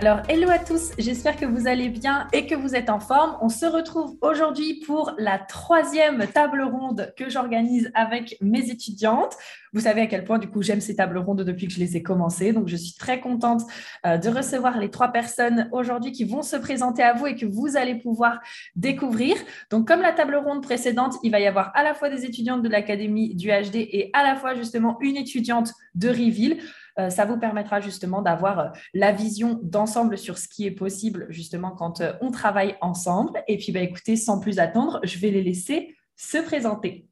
Alors, hello à tous, j'espère que vous allez bien et que vous êtes en forme. On se retrouve aujourd'hui pour la troisième table ronde que j'organise avec mes étudiantes. Vous savez à quel point, du coup, j'aime ces tables rondes depuis que je les ai commencées. Donc, je suis très contente euh, de recevoir les trois personnes aujourd'hui qui vont se présenter à vous et que vous allez pouvoir découvrir. Donc, comme la table ronde précédente, il va y avoir à la fois des étudiantes de l'Académie du HD et à la fois justement une étudiante de Reveal. Euh, ça vous permettra justement d'avoir euh, la vision d'ensemble sur ce qui est possible justement quand euh, on travaille ensemble. Et puis, bah, écoutez, sans plus attendre, je vais les laisser se présenter.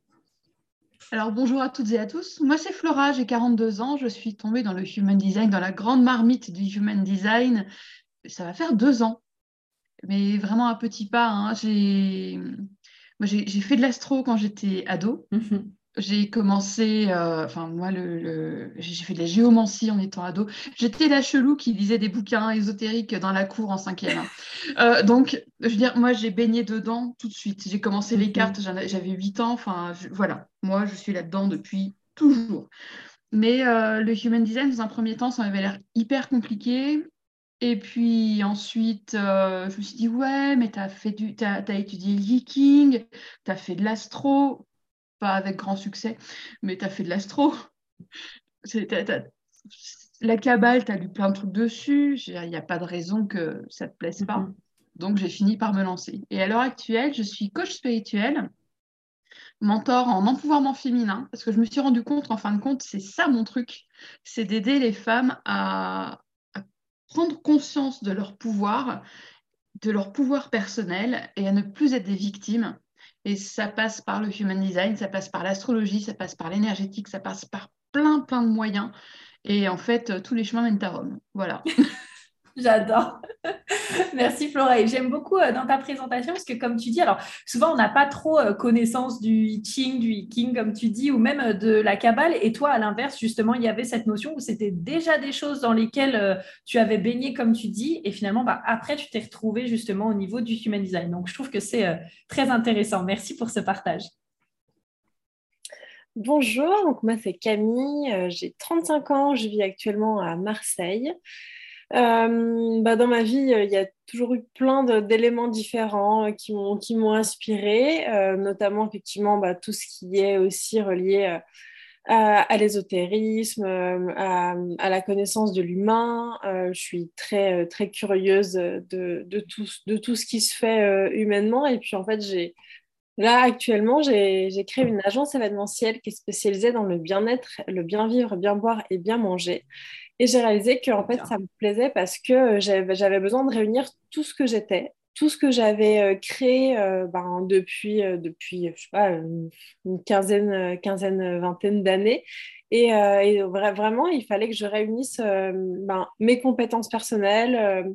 Alors bonjour à toutes et à tous. Moi c'est Flora, j'ai 42 ans. Je suis tombée dans le human design, dans la grande marmite du human design. Ça va faire deux ans, mais vraiment un petit pas. Hein. J'ai fait de l'astro quand j'étais ado. Mhm j'ai commencé, euh, enfin moi, le, j'ai fait de la géomancie en étant ado. J'étais la chelou qui lisait des bouquins ésotériques dans la cour en cinquième. Euh, donc, je veux dire, moi, j'ai baigné dedans tout de suite. J'ai commencé les mhm. cartes, j'avais 8 ans. Enfin, voilà, moi, je suis là-dedans depuis toujours. Mais euh, le human design, dans un premier temps, ça m'avait l'air hyper compliqué. Et puis ensuite, je me suis dit, ouais, mais tu as, as, as étudié le viking, tu as fait de l'astro pas avec grand succès, mais tu as fait de l'astro. La cabale, tu as lu plein de trucs dessus. Il n'y a pas de raison que ça ne te plaise pas. Mm-hmm. Donc, j'ai fini par me lancer. Et à l'heure actuelle, je suis coach spirituel, mentor en empouvoirment féminin, parce que je me suis rendu compte, en fin de compte, c'est ça mon truc, c'est d'aider les femmes à, à, prendre conscience de leur pouvoir, de leur pouvoir personnel et à ne plus être des victimes et ça passe par le human design, ça passe par l'astrologie, ça passe par l'énergétique, ça passe par plein, plein de moyens. Et en fait, tous les chemins mènent à Rome. Voilà. J'adore. Merci Flora. j'aime beaucoup euh, dans ta présentation parce que comme tu dis, alors souvent on n'a pas trop euh, connaissance du I Ching, du I King comme tu dis, ou même euh, de la Kabbale. Et toi, à l'inverse, justement, il y avait cette notion où c'était déjà des choses dans lesquelles tu avais baigné comme tu dis. Et finalement, bah, après, tu t'es retrouvé justement au niveau du Human Design. Donc je trouve que c'est très intéressant. Merci pour ce partage. Bonjour, donc moi c'est Camille, j'ai 35 ans, je vis actuellement à Marseille. Euh, bah, dans ma vie, euh, il y a toujours eu plein d'éléments différents euh, qui m'ont qui inspiré, notamment effectivement bah, tout ce qui est aussi relié à, l'ésotérisme, à, la connaissance de l'humain. je suis très très curieuse de, tout, ce qui se fait humainement. Et puis en fait, Là, actuellement, j'ai créé une agence événementielle qui est spécialisée dans le bien-être, le bien vivre, bien boire et bien manger. Et j'ai réalisé que en fait, ça me plaisait parce que j'avais besoin de réunir tout ce que j'étais, tout ce que j'avais euh, créé euh, ben, depuis, euh, depuis je sais pas, une, quinzaine, quinzaine, vingtaine d'années. Et, vraiment, il fallait que je réunisse ben, mes compétences personnelles.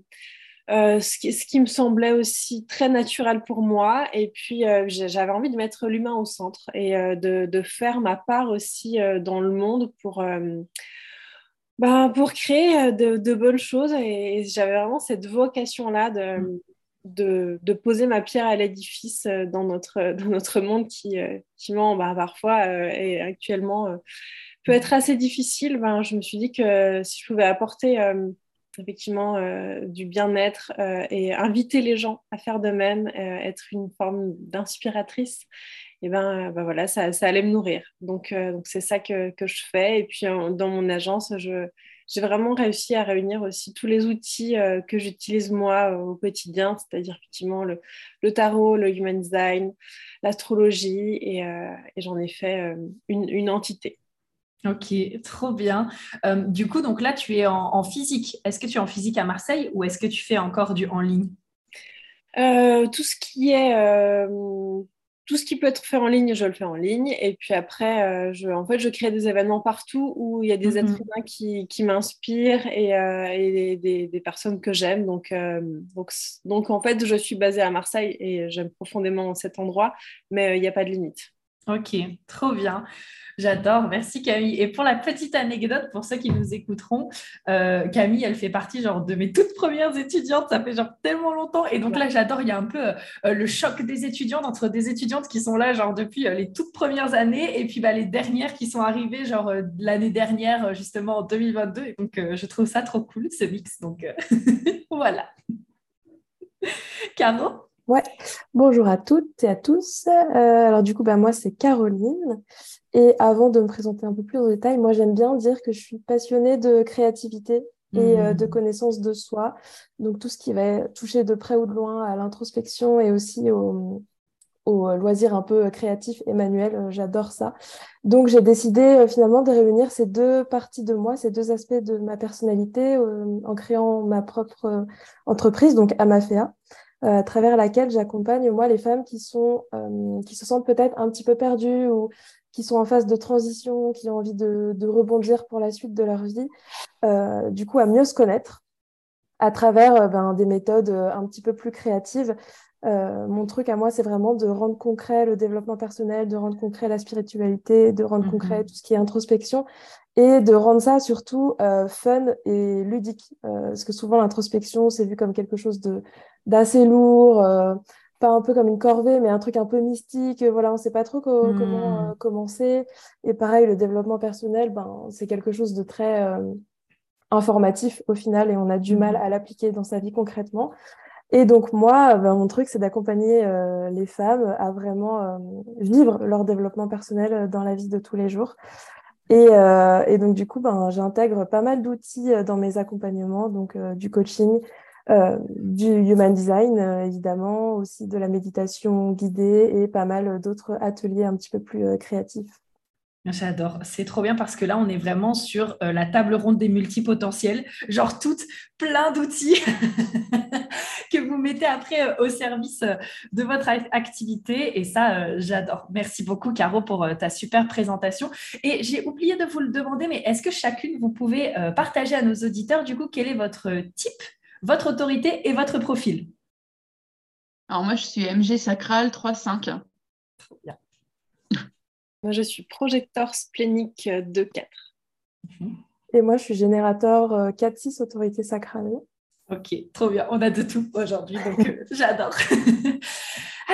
ce, qui, ce, qui, me semblait aussi très naturel pour moi. Et puis, j'avais envie de mettre l'humain au centre et de, de, faire ma part aussi dans le monde pour, bah, pour créer euh, de, bonnes choses. Et, j'avais vraiment cette vocation-là de, mm. de, de, poser ma pierre à l'édifice euh, dans notre, dans notre monde qui, euh, qui bah, parfois et actuellement peut être assez difficile. Ben, je me suis dit que si je pouvais apporter effectivement du bien-être et inviter les gens à faire de même, être une forme d'inspiratrice, et ben, ben voilà, ça, ça, allait me nourrir. Donc, euh, donc c'est ça que, que, je fais. Et puis, dans mon agence, je, j'ai vraiment réussi à réunir aussi tous les outils euh, que j'utilise moi au quotidien, c'est-à-dire effectivement le, le, tarot, le human design, l'astrologie, et, euh, et j'en ai fait une, une, entité. Ok, trop bien. du coup, donc là, tu es en, en physique. Est-ce que tu es en physique à Marseille ou est-ce que tu fais encore du en ligne? Tout ce qui est tout ce qui peut être fait en ligne, je le fais en ligne. Et puis après, euh, je, en fait, je crée des événements partout où il y a des êtres humains qui, qui m'inspirent et, et des, des, personnes que j'aime. Donc, donc, donc, en fait, je suis basée à Marseille et j'aime profondément cet endroit, mais il n'y a pas de limite. Ok, trop bien. J'adore, merci Camille. Et pour la petite anecdote, pour ceux qui nous écouteront, euh, Camille, elle fait partie genre de mes toutes premières étudiantes. Ça fait genre tellement longtemps. Et donc là, j'adore. Il y a un peu euh, le choc des étudiantes entre des étudiantes qui sont là genre depuis euh, les toutes premières années et puis bah, les dernières qui sont arrivées genre l'année dernière justement en 2022. Et donc je trouve ça trop cool ce mix. Donc voilà. Caro? Ouais, bonjour à toutes et à tous. Euh, alors du coup, bah, moi c'est Caroline. Et avant de me présenter un peu plus en détail, moi j'aime bien dire que je suis passionnée de créativité et euh, de mmh. connaissance de soi. Donc tout ce qui va toucher de près ou de loin à l'introspection et aussi au, au loisir un peu créatif et manuel, euh, j'adore ça. Donc j'ai décidé finalement de réunir ces deux parties de moi, ces deux aspects de ma personnalité en créant ma propre entreprise, donc Amafea. Euh, à travers laquelle j'accompagne moi les femmes qui sont euh, qui se sentent peut-être un petit peu perdues ou qui sont en phase de transition, qui ont envie de, de rebondir pour la suite de leur vie, euh, du coup à mieux se connaître à travers ben, des méthodes un petit peu plus créatives. mon truc à moi, c'est vraiment de rendre concret le développement personnel, de rendre concret la spiritualité, de rendre concret mhm. tout ce qui est introspection et de rendre ça surtout fun et ludique. parce que souvent, l'introspection, c'est vu comme quelque chose de, d'assez lourd, euh, pas un peu comme une corvée, mais un truc un peu mystique. Voilà, on ne sait pas trop comment hmm. euh, commencer. Et pareil, le développement personnel, ben, c'est quelque chose de très euh, informatif au final et on a du mal hmm. à l'appliquer dans sa vie concrètement. Et donc moi, ben, mon truc, c'est d'accompagner les femmes à vraiment vivre leur développement personnel dans la vie de tous les jours. Et, et donc du coup, ben, j'intègre pas mal d'outils dans mes accompagnements, donc du coaching, euh, du human design, euh, évidemment, aussi de la méditation guidée et pas mal d'autres ateliers un petit peu plus euh, créatifs. J'adore, c'est trop bien parce que là, on est vraiment sur la table ronde des multipotentiels, genre toutes plein d'outils que vous mettez après au service de votre activité. Et ça, j'adore. Merci beaucoup, Caro, pour ta super présentation. Et j'ai oublié de vous le demander, mais est-ce que chacune, vous pouvez partager à nos auditeurs, du coup, quel est votre type votre autorité et votre profil. Alors moi, je suis MG Sacral 3-5. bien. Moi, je suis projecteur splénique 2-4. Et moi, je suis générateur 4-6 euh, autorité sacrale. Ok, trop bien. On a de tout aujourd'hui, donc euh, j'adore.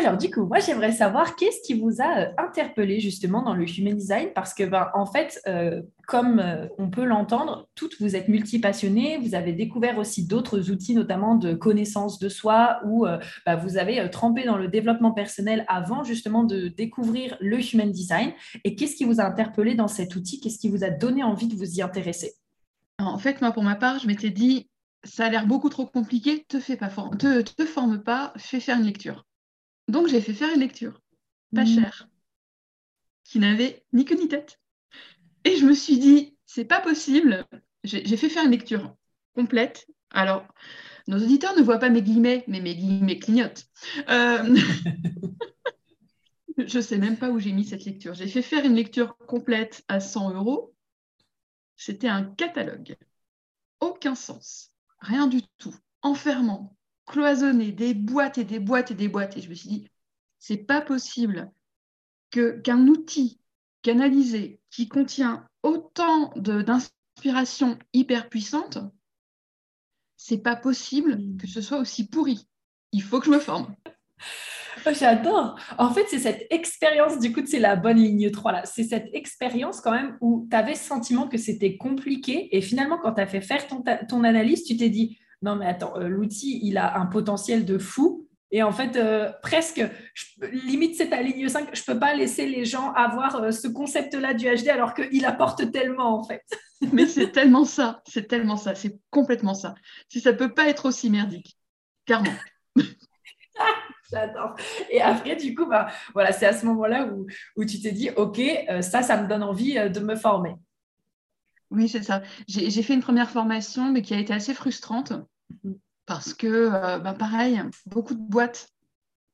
Alors, du coup, moi, j'aimerais savoir qu'est-ce qui vous a euh, interpellé justement dans le human design? Parce que, ben, en fait, euh, comme euh, on peut l'entendre, toutes vous êtes multipassionnées, vous avez découvert aussi d'autres outils, notamment de connaissance de soi, où ben, vous avez trempé dans le développement personnel avant justement de découvrir le human design. Et qu'est-ce qui vous a interpellé dans cet outil? Qu'est-ce qui vous a donné envie de vous y intéresser? En fait, moi, pour ma part, je m'étais dit, ça a l'air beaucoup trop compliqué, te fais pas, te, te forme pas, fais faire une lecture. Donc j'ai fait faire une lecture, pas mmh. chère, qui n'avait ni queue ni tête. Et je me suis dit, c'est pas possible. J'ai fait faire une lecture complète. Alors, nos auditeurs ne voient pas mes guillemets, mais mes guillemets clignotent. Euh... je ne sais même pas où j'ai mis cette lecture. J'ai fait faire une lecture complète à 100 euros. C'était un catalogue. Aucun sens. Rien du tout. Enfermant cloisonné, des boîtes et des boîtes et des boîtes. Et je me suis dit, c'est pas possible que qu'un outil canalisé qui contient autant d'inspiration hyper puissante, c'est pas possible que ce soit aussi pourri. Il faut que je me forme. Oh, j'adore. En fait, c'est cette expérience, du coup, c'est la bonne ligne 3 là. C'est cette expérience quand même où tu avais ce sentiment que c'était compliqué et finalement, quand tu as fait faire ton, ton analyse, tu t'es dit, non mais attends, euh, l'outil, il a un potentiel de fou. Et en fait, euh, presque, limite, c'est à ligne 5, je ne peux pas laisser les gens avoir euh, ce concept-là du HD alors qu'il apporte tellement, en fait. Mais c'est tellement ça, c'est tellement ça, c'est complètement ça. Si ça ne peut pas être aussi merdique, clairement. J'adore. Et après, du coup, bah, voilà, c'est à ce moment-là où, où, tu t'es dit, OK, ça, ça me donne envie de me former. Oui, c'est ça. J'ai fait une première formation, mais qui a été assez frustrante mhm. parce que, euh, bah, pareil, beaucoup de boîtes,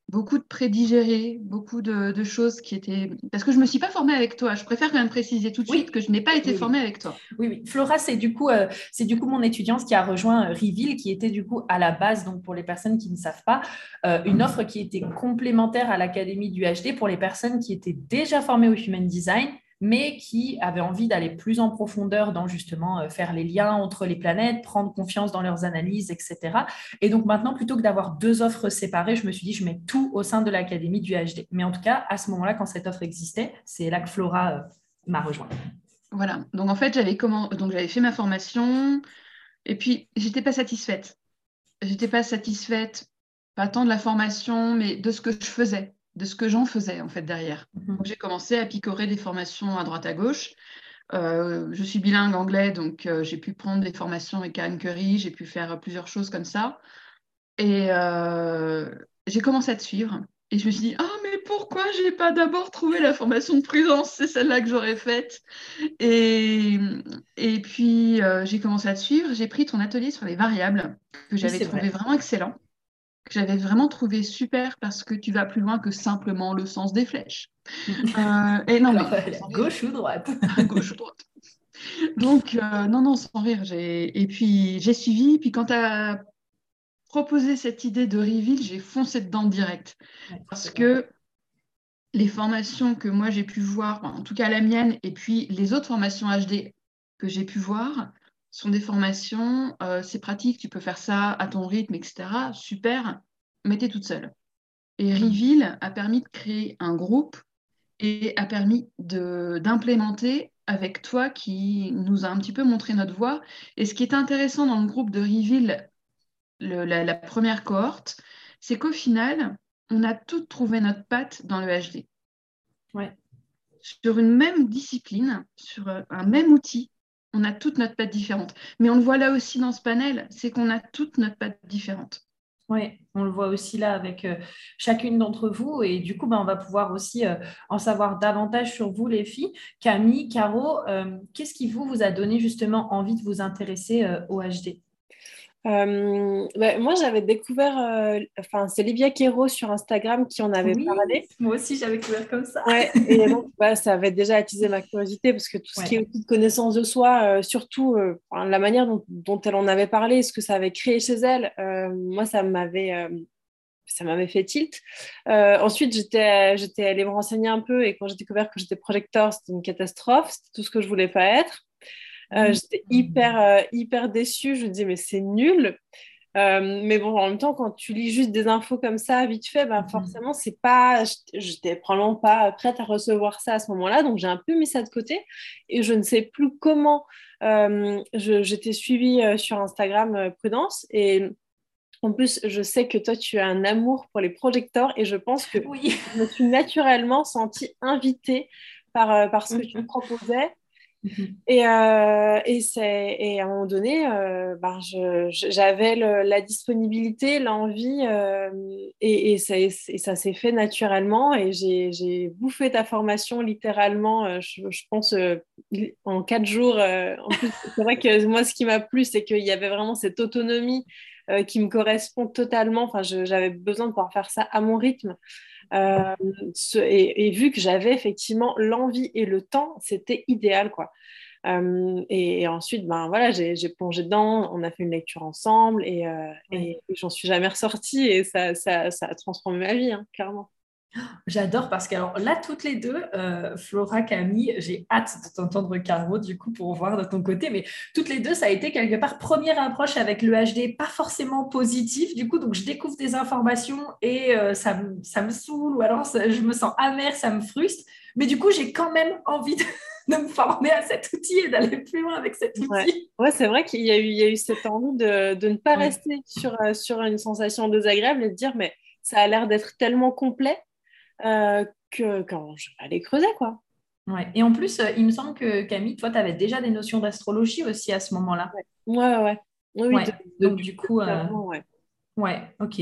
beaucoup de prédigérés, beaucoup de, choses qui étaient... Parce que je ne me suis pas formée avec toi. Je préfère quand même préciser tout de suite que je n'ai pas été formée avec toi. Oui, oui. Flora, c'est du, coup, euh, c'est du coup mon étudiante qui a rejoint euh, Reveal, qui était du coup à la base, donc pour les personnes qui ne savent pas, euh, une offre qui était complémentaire à l'Académie du HD pour les personnes qui étaient déjà formées au Human Design mais qui avaient envie d'aller plus en profondeur dans justement euh, faire les liens entre les planètes, prendre confiance dans leurs analyses, etc. Et donc maintenant, plutôt que d'avoir deux offres séparées, je me suis dit, je mets tout au sein de l'Académie du HD. Mais en tout cas, à ce moment-là, quand cette offre existait, c'est là que Flora euh, m'a rejoint. Voilà, donc en fait, j'avais comment... donc fait ma formation, et puis j'étais pas satisfaite. J'étais pas satisfaite, pas tant de la formation, mais de ce que je faisais de ce que j'en faisais en fait derrière. Mhm. J'ai commencé à picorer des formations à droite à gauche. Euh, je suis bilingue anglais, donc euh, j'ai pu prendre des formations avec Anne Curry, j'ai pu faire plusieurs choses comme ça. Et euh, j'ai commencé à te suivre. Et je me suis dit, ah, mais pourquoi j'ai pas d'abord trouvé la formation de prudence? C'est celle-là que j'aurais faite. Et, et puis, j'ai commencé à te suivre. J'ai pris ton atelier sur les variables, que j'avais trouvé vraiment excellent que j'avais vraiment trouvé super parce que tu vas plus loin que simplement le sens des flèches. Euh, et non, mais, gauche ou droite? Gauche ou droite. Donc, euh, non, non, sans rire. Et puis, j'ai suivi. Puis, quand tu as proposé cette idée de reveal, j'ai foncé dedans direct. parce que les formations que moi j'ai pu voir, en tout cas la mienne, et puis les autres formations HD que j'ai pu voir, sont des formations, euh, c'est pratique, tu peux faire ça à ton rythme, etc. Super, mais tu es toute seule. Et mm. Reveal a permis de créer un groupe et a permis d'implémenter avec toi qui nous a un petit peu montré notre voie. Et ce qui est intéressant dans le groupe de Reveal, la, première cohorte, c'est qu'au final, on a toutes trouvé notre patte dans le HD. Ouais. Sur une même discipline, sur un même outil, on a toute notre patte différente. Mais on le voit là aussi dans ce panel, c'est qu'on a toute notre patte différente. Oui, on le voit aussi là avec euh, chacune d'entre vous. Et du coup, ben, on va pouvoir aussi euh, en savoir davantage sur vous, les filles. Camille, Caro, euh, qu'est-ce qui vous, vous a donné justement envie de vous intéresser au HD euh, bah, moi, j'avais découvert, euh, enfin, c'est Livia Quero sur Instagram qui en avait parlé. Moi aussi, j'avais découvert comme ça. Ouais, et donc, bah, ça avait déjà attisé ma curiosité parce que tout ce qui est de connaissance de soi, euh, surtout la manière dont, elle en avait parlé, ce que ça avait créé chez elle, moi, ça m'avait. ça m'avait fait tilt. ensuite, j'étais, j'étais allée me renseigner un peu et quand j'ai découvert que j'étais projecteur, c'était une catastrophe, c'était tout ce que je voulais pas être. Euh, mm. J'étais hyper, euh, hyper déçue. Je me disais, mais c'est nul. Euh, mais bon, en même temps, quand tu lis juste des infos comme ça, vite fait, bah, mm. forcément, c'est pas, j'étais probablement pas prête à recevoir ça à ce moment-là, donc j'ai un peu mis ça de côté et je ne sais plus comment. J'étais suivie sur Instagram Prudence et en plus, je sais que toi, tu as un amour pour les projecteurs et je pense que oui. je me suis naturellement sentie invitée par, par ce que tu me Mhm. Et, euh, et, à un moment donné, euh, ben j'avais la disponibilité, l'envie, euh, et, et, ça, ça s'est fait naturellement. Et j'ai bouffé ta formation littéralement, je, pense, en quatre jours. c'est vrai que moi, ce qui m'a plu, c'est qu'il y avait vraiment cette autonomie qui me correspond totalement. Enfin, j'avais besoin de pouvoir faire ça à mon rythme. Euh, et, vu que j'avais effectivement l'envie et le temps, c'était idéal, quoi. Euh, et, ensuite, ben voilà, j'ai plongé dedans, on a fait une lecture ensemble et, euh, et, j'en suis jamais ressortie et ça, ça, ça, a transformé ma vie, hein, clairement. J'adore parce que alors, là, toutes les deux, euh, Flora, Camille, j'ai hâte de t'entendre Caro du coup pour voir de ton côté, mais toutes les deux, ça a été quelque part première approche avec le HD, pas forcément positif du coup, donc je découvre des informations et euh, ça, me, ça me saoule ou alors je me sens amère, ça me frustre, mais du coup, j'ai quand même envie de, me former à cet outil et d'aller plus loin avec cet outil. Ouais, c'est vrai qu'il y, a eu, il y a eu cette envie de, de ne pas rester sur, euh, sur une sensation désagréable et de dire, mais ça a l'air d'être tellement complet euh, que quand je vais aller creuser, quoi. Ouais. Et en plus, euh, il me semble que Camille, toi, tu avais déjà des notions d'astrologie aussi à ce moment-là. Ouais, ouais. Oui, donc du coup, euh, ouais. ouais, ok.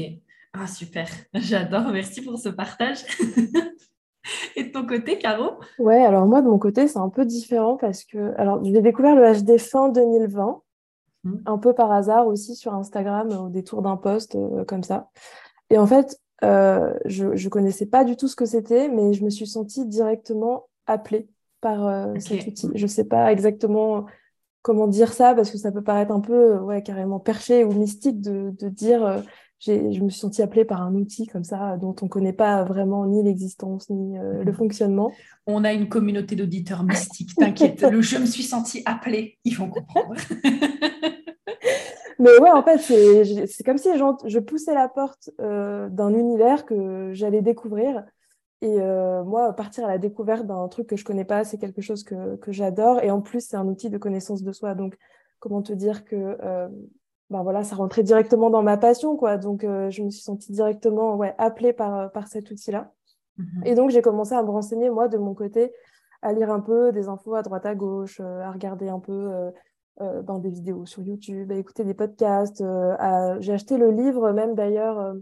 Ah, super. J'adore. Merci pour ce partage. Et de ton côté, Caro? Ouais, alors moi, de mon côté, c'est un peu différent parce que alors j'ai découvert le HD fin 2020, mmh. un peu par hasard aussi sur Instagram, au détour d'un post comme ça. Et en fait, je ne connaissais pas du tout ce que c'était, mais je me suis sentie directement appelée par cet outil. Je ne sais pas exactement comment dire ça, parce que ça peut paraître un peu ouais, carrément perché ou mystique de, de dire je me suis sentie appelée par un outil comme ça dont on ne connaît pas vraiment ni l'existence ni euh, le mm. fonctionnement. On a une communauté d'auditeurs mystiques, t'inquiète. le je me suis sentie appelée, ils vont comprendre. Mais ouais, en fait, c'est comme si je poussais la porte euh, d'un univers que j'allais découvrir. Et euh, moi, partir à la découverte d'un truc que je connais pas, c'est quelque chose que, que j'adore. Et en plus, c'est un outil de connaissance de soi. Donc, comment te dire que ben voilà, ça rentrait directement dans ma passion, quoi. Donc, euh, je me suis sentie directement ouais, appelée par, euh, par cet outil-là. Mhm. Et donc, j'ai commencé à me renseigner, moi, de mon côté, à lire un peu des infos à droite, à gauche, euh, à regarder un peu ben, des vidéos sur YouTube, à écouter des podcasts. J'ai acheté le livre, même d'ailleurs,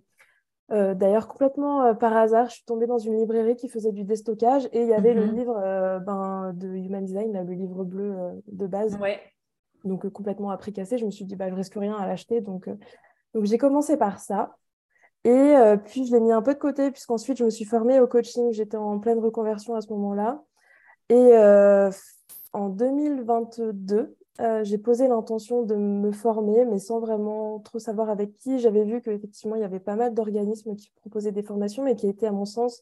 d'ailleurs complètement par hasard. Je suis tombée dans une librairie qui faisait du déstockage et il y avait le mhm. livre ben, de Human Design, le livre bleu de base. Ouais donc euh, complètement cassé. Je me suis dit, bah, je risque rien à l'acheter. Donc, euh, donc j'ai commencé par ça. Et euh, puis, je l'ai mis un peu de côté, puisqu'ensuite, je me suis formée au coaching. J'étais en pleine reconversion à ce moment-là. Et en 2022, j'ai posé l'intention de me former, mais sans vraiment trop savoir avec qui. J'avais vu qu'effectivement, il y avait pas mal d'organismes qui proposaient des formations, mais qui étaient, à mon sens,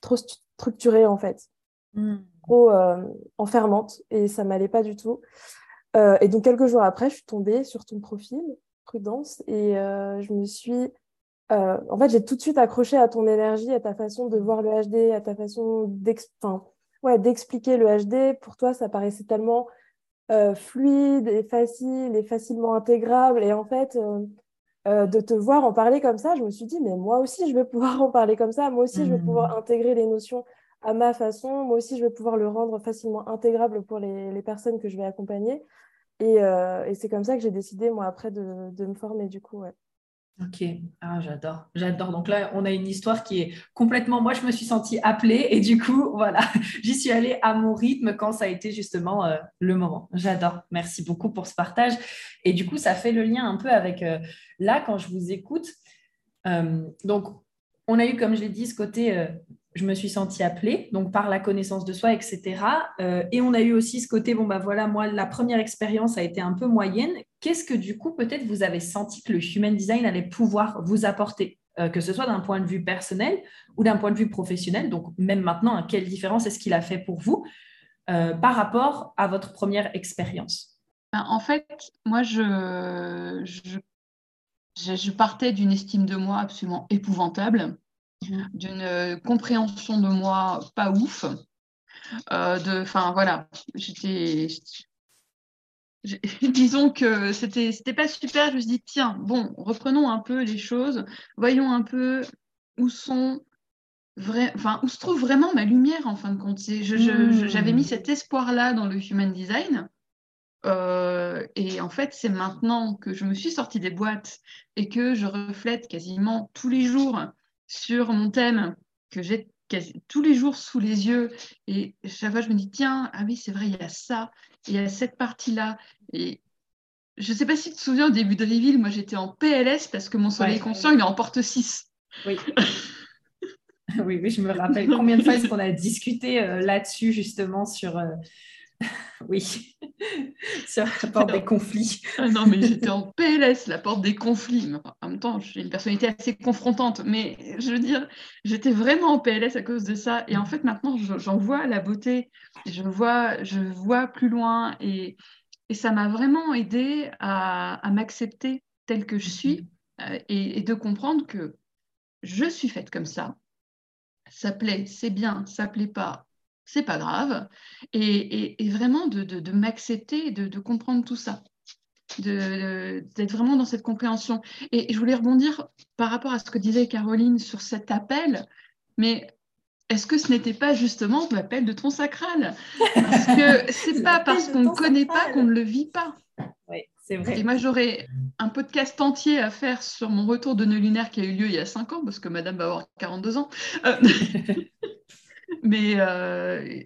trop structurés, en fait. Mmh trop euh, enfermante et ça m'allait pas du tout. Euh, et donc, quelques jours après, je suis tombée sur ton profil, Prudence, et euh, je me suis. en fait, j'ai tout de suite accroché à ton énergie, à ta façon de voir le HD, à ta façon d'expliquer le HD. Pour toi, ça paraissait tellement fluide et facile et facilement intégrable. Et en fait, de te voir en parler comme ça, je me suis dit, mais moi aussi, je vais pouvoir en parler comme ça. Moi aussi, je vais pouvoir mmh. intégrer les notions à ma façon. Moi aussi, je vais pouvoir le rendre facilement intégrable pour les, personnes que je vais accompagner. Euh, et, c'est comme ça que j'ai décidé, moi, après, de, me former, du coup. Ouais. Ok, ah, j'adore, j'adore. Donc là, on a une histoire qui est complètement. Moi, je me suis sentie appelée et du coup, voilà, j'y suis allée à mon rythme quand ça a été justement euh, le moment. J'adore. Merci beaucoup pour ce partage. Et du coup, ça fait le lien un peu avec euh, là quand je vous écoute. donc, on a eu, comme je l'ai dit, ce côté je me suis sentie appelée, donc par la connaissance de soi, etc. Euh, et on a eu aussi ce côté, bon, bah voilà, moi, la première expérience a été un peu moyenne. Qu'est-ce que du coup, peut-être vous avez senti que le human design allait pouvoir vous apporter, euh, que ce soit d'un point de vue personnel ou d'un point de vue professionnel? Donc, même maintenant, hein, quelle différence est-ce qu'il a fait pour vous euh, par rapport à votre première expérience? Ben, En fait, moi, je, je, je partais d'une estime de moi absolument épouvantable d'une euh, compréhension de moi pas ouf. Euh, enfin voilà, j'étais disons que c'était c'était pas super. Je me suis dit tiens bon reprenons un peu les choses. Voyons un peu où sont enfin où se trouve vraiment ma lumière en fin de compte. Hmm. j'avais mis cet espoir là dans le human design. Euh, et en fait c'est maintenant que je me suis sortie des boîtes et que je reflète quasiment tous les jours sur mon thème que j'ai tous les jours sous les yeux. Et chaque fois, je me dis, tiens, ah oui, c'est vrai, il y a ça, il y a cette partie-là. Et je ne sais pas si tu te souviens, au début de Reveal, moi, j'étais en PLS parce que mon soleil conscient, il est en porte 6. Oui. oui, oui, je me rappelle combien de fois est-ce qu'on a discuté euh, là-dessus, justement, sur, euh, oui, sur la porte des conflits. Ah non, mais j'étais en PLS, la porte des conflits. en même temps, j'ai une personnalité assez confrontante, mais je veux dire, j'étais vraiment en PLS à cause de ça. Et en fait, maintenant, j'en vois la beauté, je vois, je vois plus loin, et, ça m'a vraiment aidé à, m'accepter telle que je suis euh, et, de comprendre que je suis faite comme ça. Ça plaît, c'est bien, ça plaît pas, c'est pas grave, et, vraiment de, m'accepter, de, de, comprendre tout ça, d'être vraiment dans cette compréhension. Et, je voulais rebondir par rapport à ce que disait Caroline sur cet appel, mais est-ce que ce n'était pas justement l'appel de ton sacral? Parce que c'est pas parce qu'on ne connaît pas qu'on ne le vit pas. Oui, c'est vrai. Et moi, j'aurais un podcast entier à faire sur mon retour de nœud lunaire qui a eu lieu il y a 5 ans, parce que madame va avoir 42 ans. Euh, mais euh,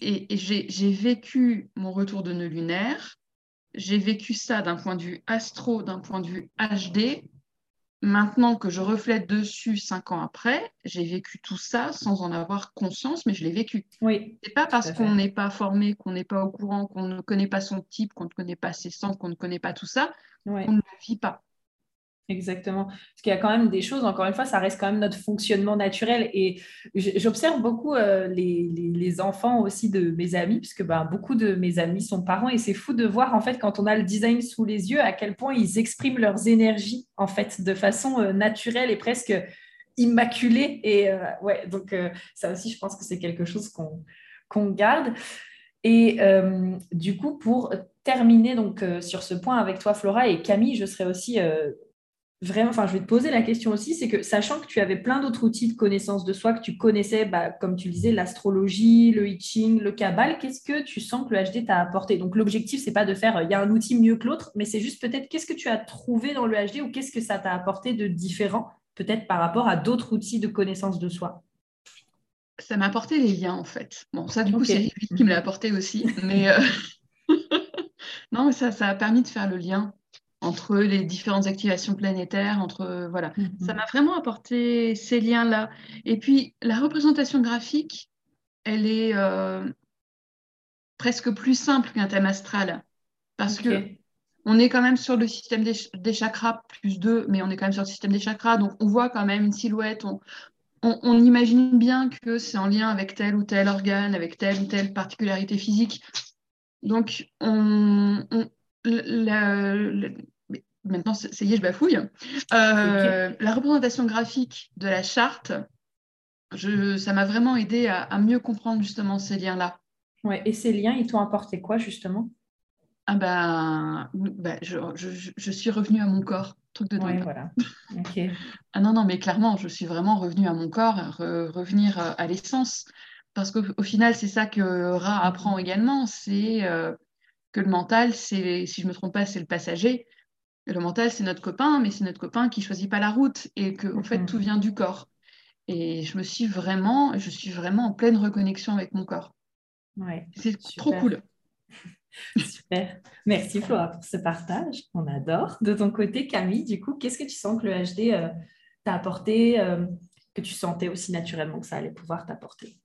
et, j'ai vécu mon retour de nœud lunaire. J'ai vécu ça d'un point de vue astro, d'un point de vue HD. Maintenant que je reflète dessus cinq ans après, j'ai vécu tout ça sans en avoir conscience, mais je l'ai vécu. Oui. C'est pas parce qu'on n'est pas formé, qu'on n'est pas au courant, qu'on ne connaît pas son type, qu'on ne connaît pas ses centres, qu'on ne connaît pas tout ça, qu'on ne le vit pas. Exactement. Parce qu'il y a quand même des choses, encore une fois, ça reste quand même notre fonctionnement naturel. Et j'observe beaucoup euh, les, enfants aussi de mes amis, puisque ben, beaucoup de mes amis sont parents. Et c'est fou de voir, en fait, quand on a le design sous les yeux, à quel point ils expriment leurs énergies, en fait, de façon euh, naturelle et presque immaculée. Et euh, ouais, donc ça aussi, je pense que c'est quelque chose qu'on garde. Et du coup, pour terminer donc sur ce point avec toi, Flora et Camille, je serais aussi vraiment, enfin, je vais te poser la question aussi, c'est que sachant que tu avais plein d'autres outils de connaissance de soi, que tu connaissais, bah, comme tu disais, l'astrologie, le I le Kabbalah, qu'est-ce que tu sens que le HD t'a apporté? Donc, l'objectif, c'est pas de faire, il y a un outil mieux que l'autre, mais c'est juste peut-être qu'est-ce que tu as trouvé dans le HD ou qu'est-ce que ça t'a apporté de différent, peut-être par rapport à d'autres outils de connaissance de soi? Ça m'a apporté les liens, en fait. Bon, ça, du coup, c'est lui qui me l'a apporté aussi, mais... Euh, non, mais ça, ça a permis de faire le lien entre les différentes activations planétaires, entre voilà, mm-hmm. ça m'a vraiment apporté ces liens-là. Et puis la représentation graphique, elle est euh, presque plus simple qu'un thème astral, parce que on est quand même sur le système des, chakras plus deux, mais on est quand même sur le système des chakras, donc on voit quand même une silhouette. On, on, imagine bien que c'est en lien avec tel ou tel organe, avec telle ou telle particularité physique. Donc, on, maintenant, ça y est, je bafouille. Euh, la représentation graphique de la charte, ça m'a vraiment aidé à, mieux comprendre justement ces liens-là. Ouais, et ces liens, ils t'ont apporté quoi justement? Ah ben, ben je, suis revenue à mon corps. Truc de ouais, voilà. ah non, non, mais clairement, je suis vraiment revenue à mon corps, revenir à l'essence. Parce qu'au final, c'est ça que Ra apprend également, c'est euh, que le mental, c'est, si je ne me trompe pas, c'est le passager. Le mental, c'est notre copain, mais c'est notre copain qui choisit pas la route et que, en fait, tout vient du corps. Et je me suis vraiment, je suis vraiment en pleine reconnexion avec mon corps. Ouais, c'est trop cool. Super. Merci Flora pour ce partage. On adore. De ton côté, Camille, du coup, qu'est-ce que tu sens que le HD euh, t'a apporté, euh, que tu sentais aussi naturellement que ça allait pouvoir t'apporter?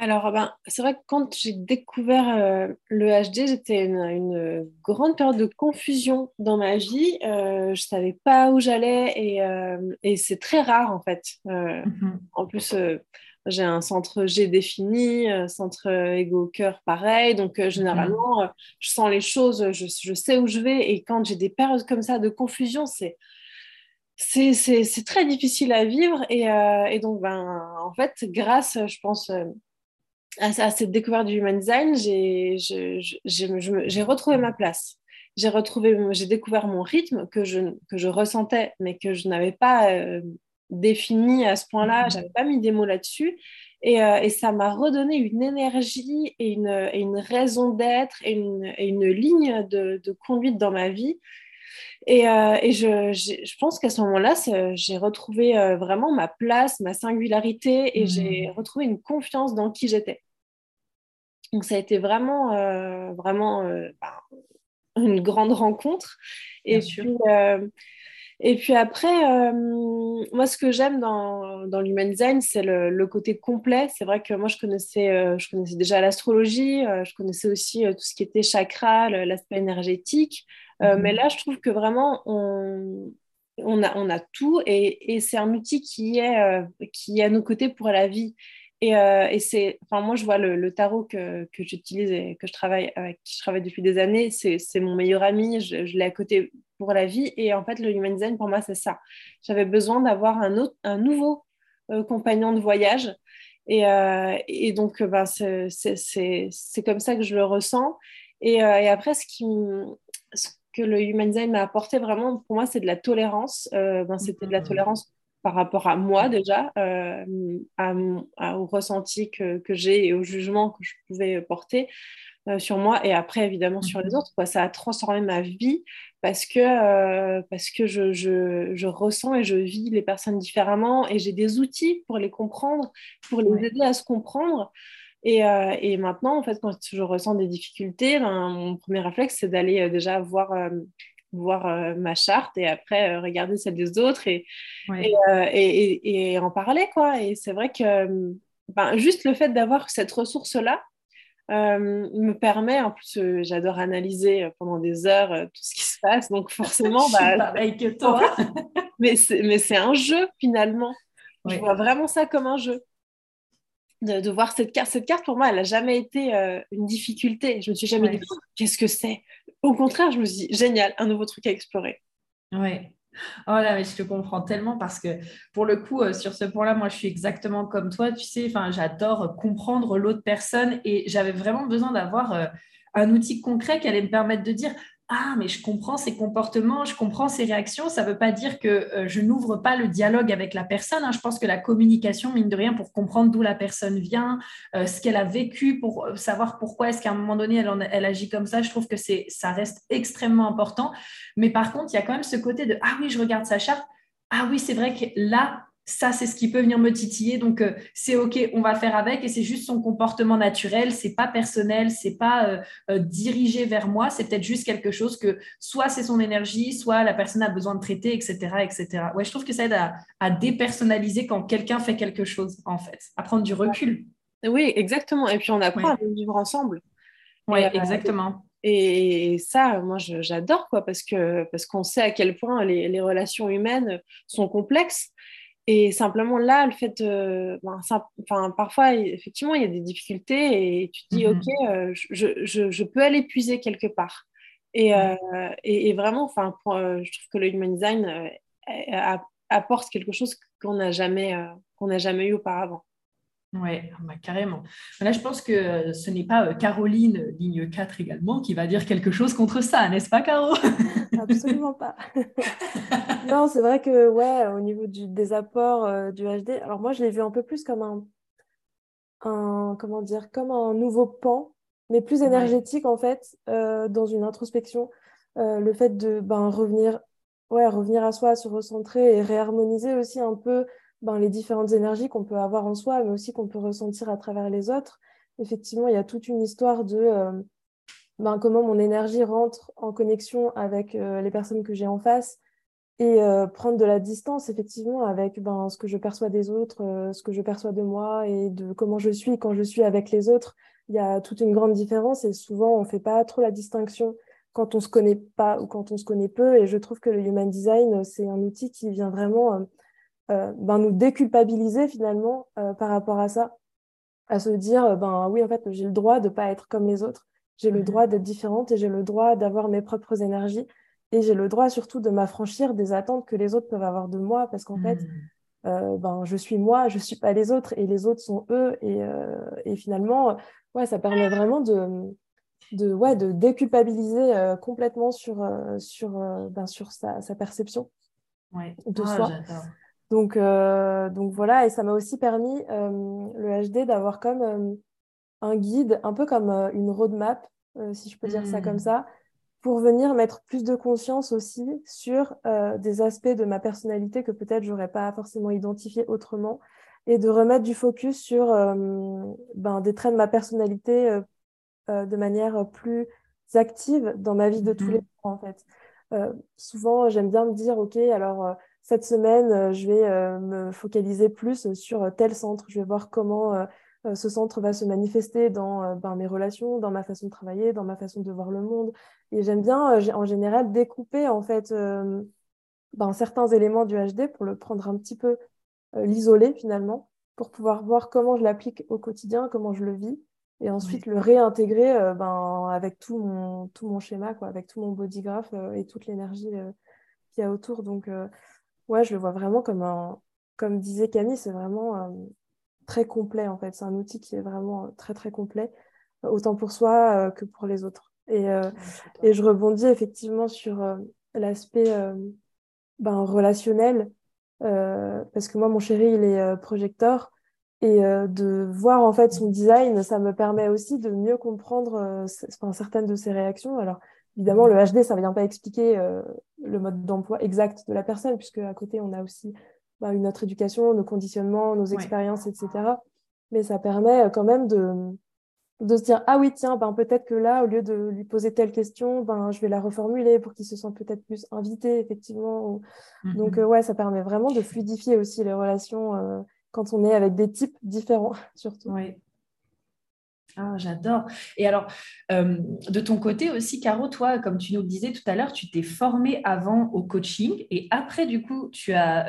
Alors, ben, c'est vrai que quand j'ai découvert euh, le HD, j'étais une, une, grande période de confusion dans ma vie. Euh, je ne savais pas où j'allais et, euh, et c'est très rare en fait. Mhm. En plus, j'ai un centre G défini, centre ego-cœur pareil. Donc, généralement, mhm. je sens les choses, je, je, sais où je vais. Et quand j'ai des périodes comme ça de confusion, c'est c'est très difficile à vivre. Et, et, donc, ben, en fait, grâce, je pense, à, cette découverte du human design, j'ai retrouvé ma place. J'ai retrouvé, j'ai découvert mon rythme que je, que je ressentais, mais que je n'avais pas euh, défini à ce point-là. Mm-hmm. Je n'avais pas mis des mots là-dessus. Et, euh, et, ça m'a redonné une énergie et une, et une raison d'être et une, et une, ligne de, de, conduite dans ma vie. Et, euh, je, je, pense qu'à ce moment-là, j'ai retrouvé vraiment ma place, ma singularité et j'ai mm. retrouvé une confiance dans qui j'étais. Donc ça a été vraiment, euh, vraiment euh, bah, une grande rencontre. Et puis, euh, et puis après, moi ce que j'aime dans, dans l'human design, c'est le, côté complet. C'est vrai que moi je connaissais, je connaissais déjà l'astrologie, je connaissais aussi tout ce qui était chakra, l'aspect énergétique. Mhm. Mais là, je trouve que vraiment, on, on a, on a, tout et, et c'est un outil qui est, qui est à nos côtés pour la vie. Et, euh, et c'est, enfin, moi, je vois le, tarot que, que j'utilise et que je travaille avec, qui je travaille depuis des années, c'est, mon meilleur ami, je, je, l'ai à côté pour la vie. Et en fait, le human design, pour moi, c'est ça. J'avais besoin d'avoir un, autre, un nouveau euh, compagnon de voyage. Et, euh, et donc, ben, c'est comme ça que je le ressens. Et, et après, ce, qui, ce que le human design m'a apporté vraiment, pour moi, c'est de la tolérance. ben, c'était de la mmh. tolérance par rapport à moi déjà, euh, au ressenti que, j'ai et au jugement que je pouvais porter euh, sur moi et après évidemment sur les mhm. autres. Quoi. Ça a transformé ma vie parce que, euh, parce que je, je, ressens et je vis les personnes différemment et j'ai des outils pour les comprendre, pour les aider à se comprendre. Et, et, maintenant, en fait, quand je ressens des difficultés, ben, mon premier réflexe, c'est d'aller déjà voir voir ma charte et après regarder celle des autres et, et, et, en parler. Quoi. Et c'est vrai que ben, juste le fait d'avoir cette ressource-là, me permet, en plus j'adore analyser pendant des heures tout ce qui se passe, donc forcément, bah, pareil que toi. mais c'est un jeu finalement. Je vois vraiment ça comme un jeu de, voir cette carte. Cette carte, pour moi, elle n'a jamais été euh, une difficulté. Je me suis jamais dit, qu'est-ce que c'est? Au contraire, je me dit, génial, un nouveau truc à explorer. Ouais. Oh je te comprends tellement parce que pour le coup, euh, sur ce point-là, moi, je suis exactement comme toi. Tu sais, j'adore comprendre l'autre personne et j'avais vraiment besoin d'avoir euh, un outil concret qui allait me permettre de dire ah, mais je comprends ses comportements, je comprends ses réactions. Ça ne veut pas dire que euh, je n'ouvre pas le dialogue avec la personne. Hein. Je pense que la communication, mine de rien, pour comprendre d'où la personne vient, euh, ce qu'elle a vécu, pour euh, savoir pourquoi est-ce qu'à un moment donné, elle, elle, agit comme ça, je trouve que ça reste extrêmement important. Mais par contre, il y a quand même ce côté de Ah oui, je regarde sa charte. Ah oui, c'est vrai que là, ça, c'est ce qui peut venir me titiller. Donc, euh, c'est OK, on va faire avec. Et c'est juste son comportement naturel. C'est pas personnel, c'est pas euh, euh, dirigé vers moi. C'est peut-être juste quelque chose que soit c'est son énergie, soit la personne a besoin de traiter, etc. etc. Ouais, je trouve que ça aide à, dépersonnaliser quand quelqu'un fait quelque chose, en fait, à prendre du recul. Oui, exactement. Et puis, on apprend à vivre ensemble. Oui, exactement. Et ça, moi, j'adore, quoi, parce que parce qu'on sait à quel point les, les relations humaines sont complexes et simplement là, le fait de. Ben, enfin, parfois, effectivement, il y a des difficultés et tu te dis, mmh OK, euh, je, je, je, peux aller puiser quelque part. Et, euh, et, vraiment, enfin, euh, je trouve que le human design apporte quelque chose qu'on n'a jamais, qu'on n'a jamais eu auparavant. Oui, ah bah, carrément. Là, je pense que ce n'est pas Caroline, ligne 4 également, qui va dire quelque chose contre ça, n'est-ce pas, Caro? Absolument pas. non, c'est vrai que, ouais, au niveau du, des apports euh, du HD, alors moi, je l'ai vu un peu plus comme un, un, comment dire, comme un nouveau pan, mais plus énergétique, en fait, euh, dans une introspection. Euh, le fait de ben, revenir, ouais, revenir à soi, se recentrer et réharmoniser aussi un peu ben, les différentes énergies qu'on peut avoir en soi, mais aussi qu'on peut ressentir à travers les autres. Effectivement, il y a toute une histoire de euh, ben, comment mon énergie rentre en connexion avec euh, les personnes que j'ai en face et euh, prendre de la distance, effectivement, avec ben, ce que je perçois des autres, ce que je perçois de moi et de comment je suis quand je suis avec les autres. Il y a toute une grande différence et souvent, on ne fait pas trop la distinction quand on ne se connaît pas ou quand on se connaît peu. Et je trouve que le Human Design, c'est un outil qui vient vraiment ben, nous déculpabiliser finalement euh, par rapport à ça, à se dire euh, ben oui en fait j'ai le droit de pas être comme les autres, j'ai le mhm. droit d'être différente et j'ai le droit d'avoir mes propres énergies et j'ai le droit surtout de m'affranchir des attentes que les autres peuvent avoir de moi parce qu'en fait mhm. ben, je suis moi, je suis pas les autres et les autres sont eux et, et finalement ouais ça permet vraiment de de ouais de déculpabiliser complètement sur sur ben, sur sa, sa perception ouais. de ah, soi donc, euh, donc voilà, et ça m'a aussi permis, euh, le HD, d'avoir comme euh, un guide, un peu comme une roadmap, si je peux dire ça comme hmm. ça, pour venir mettre plus de conscience aussi sur des aspects de ma personnalité que peut-être j'aurais pas forcément identifié autrement, et de remettre du focus sur ben, des traits de ma personnalité de manière plus active dans ma vie de tous les hmm. jours, en fait. souvent, j'aime bien me dire, OK, alors cette semaine, euh, je vais euh, me focaliser plus sur euh, tel centre. Je vais voir comment ce centre va se manifester dans ben, mes relations, dans ma façon de travailler, dans ma façon de voir le monde. Et j'aime bien, en général, découper en fait ben, certains éléments du HD pour le prendre un petit peu, l'isoler finalement, pour pouvoir voir comment je l'applique au quotidien, comment je le vis, et ensuite le réintégrer ben, avec tout mon, tout mon schéma, quoi, avec tout mon bodygraph et toute l'énergie qu'il y a autour. Donc, ouais, je le vois vraiment comme un, comme disait Camille, c'est vraiment euh, très complet en fait. C'est un outil qui est vraiment euh, très très complet, autant pour soi euh, que pour les autres. Et, et je rebondis effectivement sur l'aspect ben, relationnel, parce que moi, mon chéri, il est projecteur. Et de voir en fait son design, ça me permet aussi de mieux comprendre certaines de ses réactions. Alors, Évidemment, le HD, ça ne vient pas expliquer euh, le mode d'emploi exact de la personne, puisque à côté, on a aussi bah, une autre éducation, nos conditionnements, nos expériences, etc. Mais ça permet euh, quand même de, de se dire ah oui tiens ben peut-être que là au lieu de lui poser telle question ben je vais la reformuler pour qu'il se sente peut-être plus invité effectivement donc mhm. euh, ouais ça permet vraiment de fluidifier aussi les relations euh, quand on est avec des types différents surtout oui ah, j'adore. Et alors, euh, de ton côté aussi, Caro, toi, comme tu nous le disais tout à l'heure, tu t'es formée avant au coaching et après, du coup, tu as,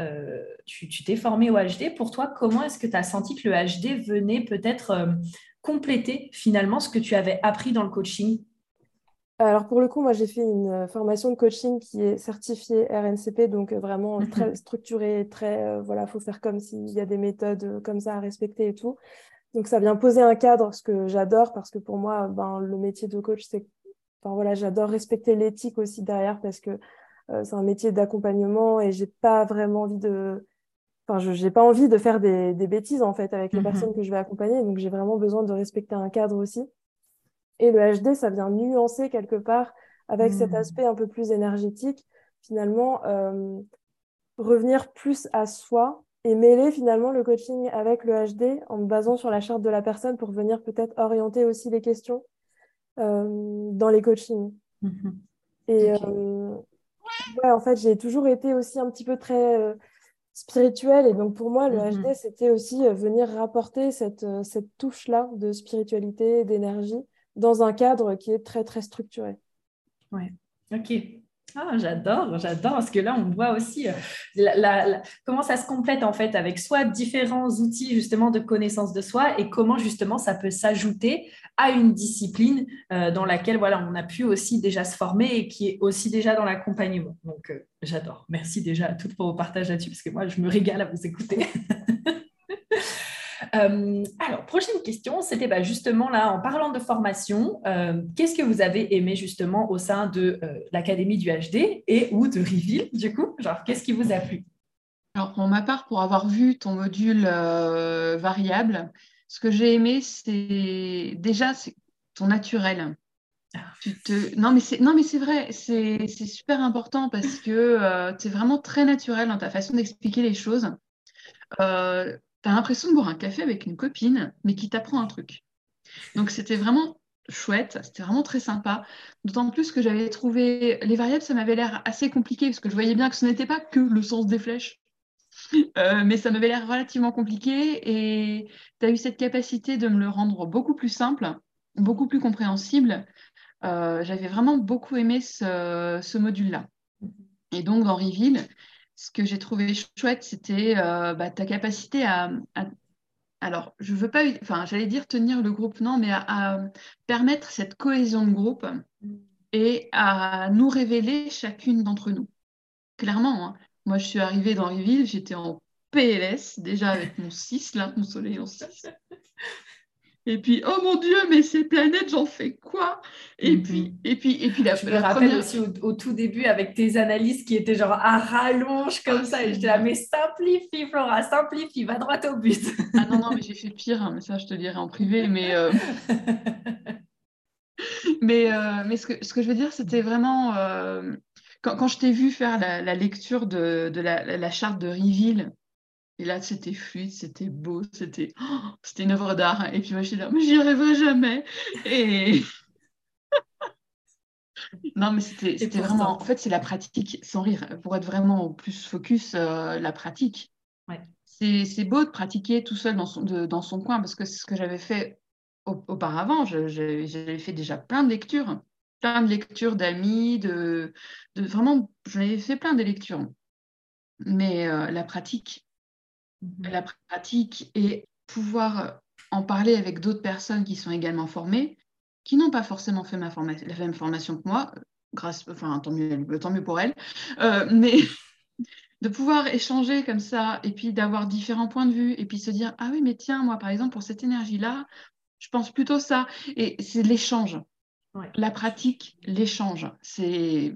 tu t'es formée au HD. Pour toi, comment est-ce que tu as senti que le HD venait peut-être compléter finalement ce que tu avais appris dans le coaching? Alors pour le coup, moi j'ai fait une euh, formation de coaching qui est certifiée RNCP, donc euh, vraiment mhm. très structurée, très euh, voilà, faut faire comme s'il y a des méthodes comme ça à respecter et tout. Donc ça vient poser un cadre, ce que j'adore parce que pour moi, ben, le métier de coach, c'est, enfin voilà, j'adore respecter l'éthique aussi derrière parce que c'est un métier d'accompagnement et j'ai pas vraiment envie de, enfin je n'ai pas envie de faire des, bêtises en fait avec les mhm. personnes que je vais accompagner, donc j'ai vraiment besoin de respecter un cadre aussi. Et le HD, ça vient nuancer quelque part avec cet hmm. aspect un peu plus énergétique, finalement, euh, revenir plus à soi et mêler finalement le coaching avec le HD en me basant sur la charte de la personne pour venir peut-être orienter aussi les questions euh, dans les coachings. Hmm. Et euh, ouais, en fait, j'ai toujours été aussi un petit peu très spirituelle et donc pour moi, le HD, hmm. c'était aussi venir rapporter cette, cette touche-là de spiritualité, d'énergie dans un cadre qui est très, très structuré. Ouais, ok. Ah, j'adore, j'adore, parce que là, on voit aussi euh, comment ça se complète en fait avec soit différents outils justement de connaissance de soi et comment justement ça peut s'ajouter à une discipline euh, dans laquelle voilà, on a pu aussi déjà se former et qui est aussi déjà dans l'accompagnement. Donc, euh, j'adore. Merci déjà à toutes pour vos partages là-dessus, parce que moi, je me régale à vous écouter. Euh, alors, prochaine question, c'était bah, justement là, en parlant de formation, euh, qu'est-ce que vous avez aimé justement au sein de euh, l'Académie du HD et ou de Reveal, du coup? Genre, qu'est-ce qui vous a plu? Alors, pour ma part, pour avoir vu ton module variable, ce que j'ai aimé, c'est déjà ton naturel. Ah. Non, mais c'est, non, mais c'est vrai, c'est, super important parce que tu es vraiment très naturel dans ta façon d'expliquer les choses. Euh, tu as l'impression de boire un café avec une copine, mais qui t'apprend un truc. Donc c'était vraiment chouette, c'était vraiment très sympa. D'autant plus que j'avais trouvé les variables, ça m'avait l'air assez compliqué parce que je voyais bien que ce n'était pas que le sens des flèches. Euh, mais ça m'avait l'air relativement compliqué et tu as eu cette capacité de me le rendre beaucoup plus simple, beaucoup plus compréhensible. Euh, j'avais vraiment beaucoup aimé ce, ce module-là. Et donc dans Reveal, ce que j'ai trouvé chouette, c'était euh, bah, ta capacité à, alors, je veux pas, enfin, j'allais dire tenir le groupe, non, mais à, permettre cette cohésion de groupe et à nous révéler chacune d'entre nous. Clairement, hein. moi, je suis arrivée dans Reveal, j'étais en PLS, déjà avec mon 6, là, mon soleil en 6. Et puis, oh mon Dieu, mais ces planètes, j'en fais quoi? Et, mhm. puis, et puis, et puis, la, Je me rappelle aussi au, tout début avec tes analyses qui étaient genre à rallonge comme ça. Et j'étais là, mais simplifie, Flora, simplifie, va droit au but. ah non, non, mais j'ai fait pire, hein, mais ça, je te dirai en privé. Mais, euh, mais, euh, mais ce, que, ce que je veux dire, c'était vraiment. Euh, quand, quand, je t'ai vu faire la, la lecture de, de la, la, charte de Riville, et là, c'était fluide, c'était beau, c'était oh, c'était une œuvre d'art. Et puis moi, je suis là, mais j'y arriverai jamais. Et non, mais c'était vraiment. En fait, c'est la pratique, sans rire. Pour être vraiment plus focus, euh, la pratique. Ouais. C'est beau de pratiquer tout seul dans son, dans son coin, parce que c'est ce que j'avais fait auparavant. J'avais fait déjà plein de lectures, plein de lectures d'amis, de, de, vraiment, j'avais fait plein de lectures. Mais euh, la pratique, Mhm. la pratique et pouvoir en parler avec d'autres personnes qui sont également formées, qui n'ont pas forcément fait ma la même formation que moi, grâce, enfin tant mieux, tant mieux pour elles, euh, mais de pouvoir échanger comme ça et puis d'avoir différents points de vue et puis se dire ah oui mais tiens moi par exemple pour cette énergie là je pense plutôt ça et c'est l'échange la pratique l'échange c'est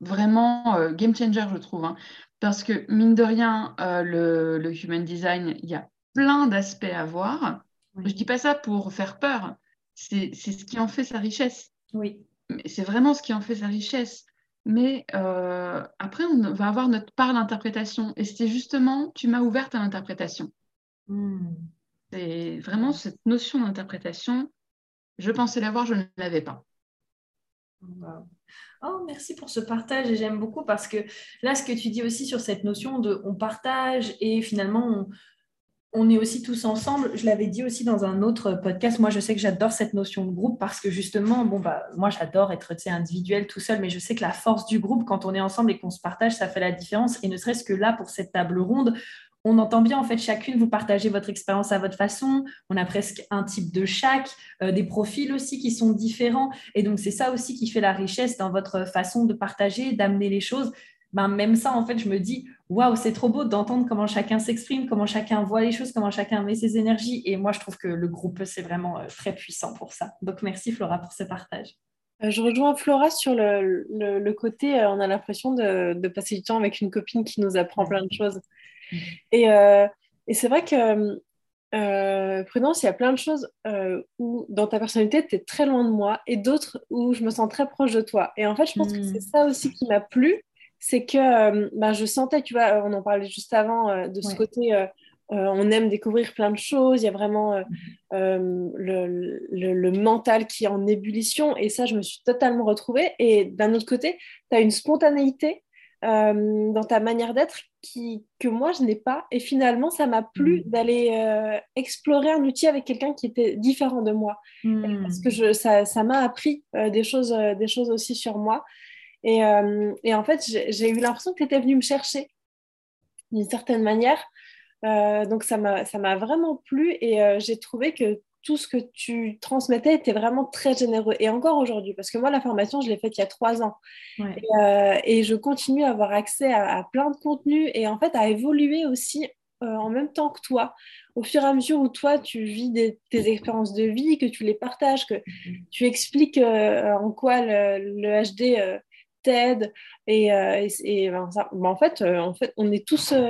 vraiment euh, game changer je trouve hein. Parce que, mine de rien, euh, le, human design, il y a plein d'aspects à voir. Je ne dis pas ça pour faire peur, c'est ce qui en fait sa richesse. Oui. C'est vraiment ce qui en fait sa richesse. Mais euh, après, on va avoir notre part d'interprétation. Et c'est justement, tu m'as ouverte à l'interprétation. Hmm. C'est vraiment cette notion d'interprétation Je pensais l'avoir, je ne l'avais pas. Oh, merci pour ce partage et j'aime beaucoup parce que là, ce que tu dis aussi sur cette notion de on partage et finalement on, est aussi tous ensemble. Je l'avais dit aussi dans un autre podcast. Moi, je sais que j'adore cette notion de groupe parce que justement, bon, bah, moi, j'adore être individuel tout seul, mais je sais que la force du groupe, quand on est ensemble et qu'on se partage, ça fait la différence. Et ne serait-ce que là, pour cette table ronde, on entend bien, en fait, chacune, vous partagez votre expérience à votre façon. On a presque un type de chaque, euh, des profils aussi qui sont différents. Et donc, c'est ça aussi qui fait la richesse dans votre façon de partager, d'amener les choses. Ben, même ça, en fait, je me dis, waouh, c'est trop beau d'entendre comment chacun s'exprime, comment chacun voit les choses, comment chacun met ses énergies. Et moi, je trouve que le groupe, c'est vraiment euh, très puissant pour ça. Donc, merci Flora pour ce partage. Euh, je rejoins Flora sur le, côté, on a l'impression de, passer du temps avec une copine qui nous apprend plein de choses. Et, c'est vrai que Prudence, il y a plein de choses où dans ta personnalité, tu es très loin de moi et d'autres où je me sens très proche de toi. Et en fait, je pense que hmm. c'est ça aussi qui m'a plu c'est que euh, bah, je sentais, tu vois, on en parlait juste avant, euh, de ce côté, euh, on aime découvrir plein de choses, il y a vraiment le, mental qui est en ébullition, et ça, je me suis totalement retrouvée. Et d'un autre côté, tu as une spontanéité dans ta manière d'être qui, que moi, je n'ai pas. Et finalement, ça m'a plu mm. d'aller explorer un outil avec quelqu'un qui était différent de moi. Mm. Parce que je, ça m'a appris des, choses, des choses aussi sur moi. Euh, et, en fait, j'ai eu l'impression que tu étais venu me chercher d'une certaine manière. Euh, donc, ça m'a vraiment plu et euh, j'ai trouvé que tout ce que tu transmettais était vraiment très généreux. Et encore aujourd'hui, parce que moi, la formation, je l'ai faite il y a trois ans. Et, je continue à avoir accès à, plein de contenus et en fait à évoluer aussi en même temps que toi. Au fur et à mesure où toi, tu vis tes expériences de vie, que tu les partages, que mm-hmm. tu expliques en quoi le HD TED. Et, euh, ben, ben, en, fait, euh, en fait, on est tous, euh,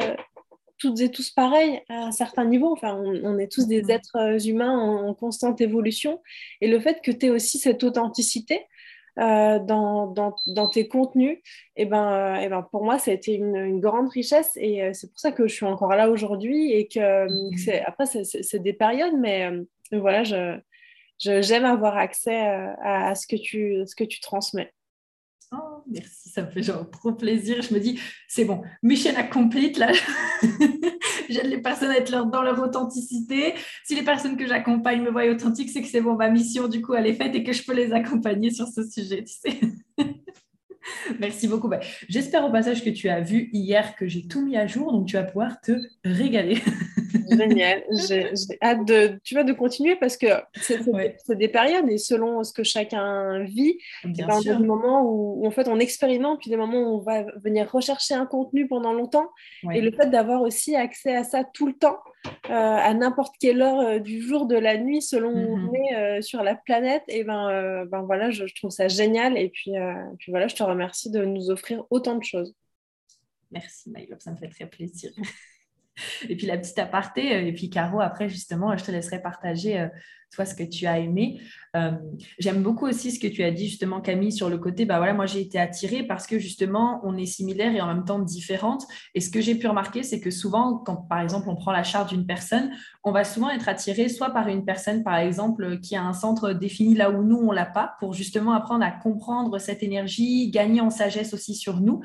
toutes et tous pareils à un certain niveau. Enfin, on, est tous des mm-hmm. êtres humains en, constante évolution. Et le fait que tu aies aussi cette authenticité, dans, dans, dans, tes contenus, et eh ben, et ben pour moi, ça a été une, une grande richesse et c'est pour ça que je suis encore là aujourd'hui et que, mm-hmm. après, c'est des périodes, mais voilà, je, j'aime avoir accès à, à, ce que tu, ce que tu transmets. Merci, ça me fait genre trop plaisir. Je me dis, c'est bon, mission accomplie. Là, j'aide les personnes à être dans leur authenticité. Si les personnes que j'accompagne me voient authentiques, c'est que c'est bon, ma mission, du coup, elle est faite et que je peux les accompagner sur ce sujet, tu sais. Merci beaucoup. Bah, j'espère au passage que tu as vu hier que j'ai tout mis à jour, donc tu vas pouvoir te régaler. Génial. J'ai hâte de, tu vois, de continuer parce que c'est des périodes et selon ce que chacun vit, y a des moments où, en fait on expérimente, puis des moments où on va venir rechercher un contenu pendant longtemps. Et le fait d'avoir aussi accès à ça tout le temps, euh, à n'importe quelle heure euh, du jour, de la nuit, selon où on mm-hmm. est euh, sur la planète, et ben, ben voilà, je, trouve ça génial. Et puis, puis voilà, je te remercie de nous offrir autant de choses. Merci, Maïlop, ça me fait très plaisir. Et puis la petite aparté, euh, et puis Caro, après justement, je te laisserai partager euh, toi ce que tu as aimé. Euh, j'aime beaucoup aussi ce que tu as dit justement Camille sur le côté, bah voilà, moi j'ai été attirée parce que justement on est similaires et en même temps différentes. Et ce que j'ai pu remarquer, c'est que souvent, quand par exemple on prend la charte d'une personne, on va souvent être attiré soit par une personne par exemple qui a un centre défini là où nous on l'a pas, pour justement apprendre à comprendre cette énergie, gagner en sagesse aussi sur nous,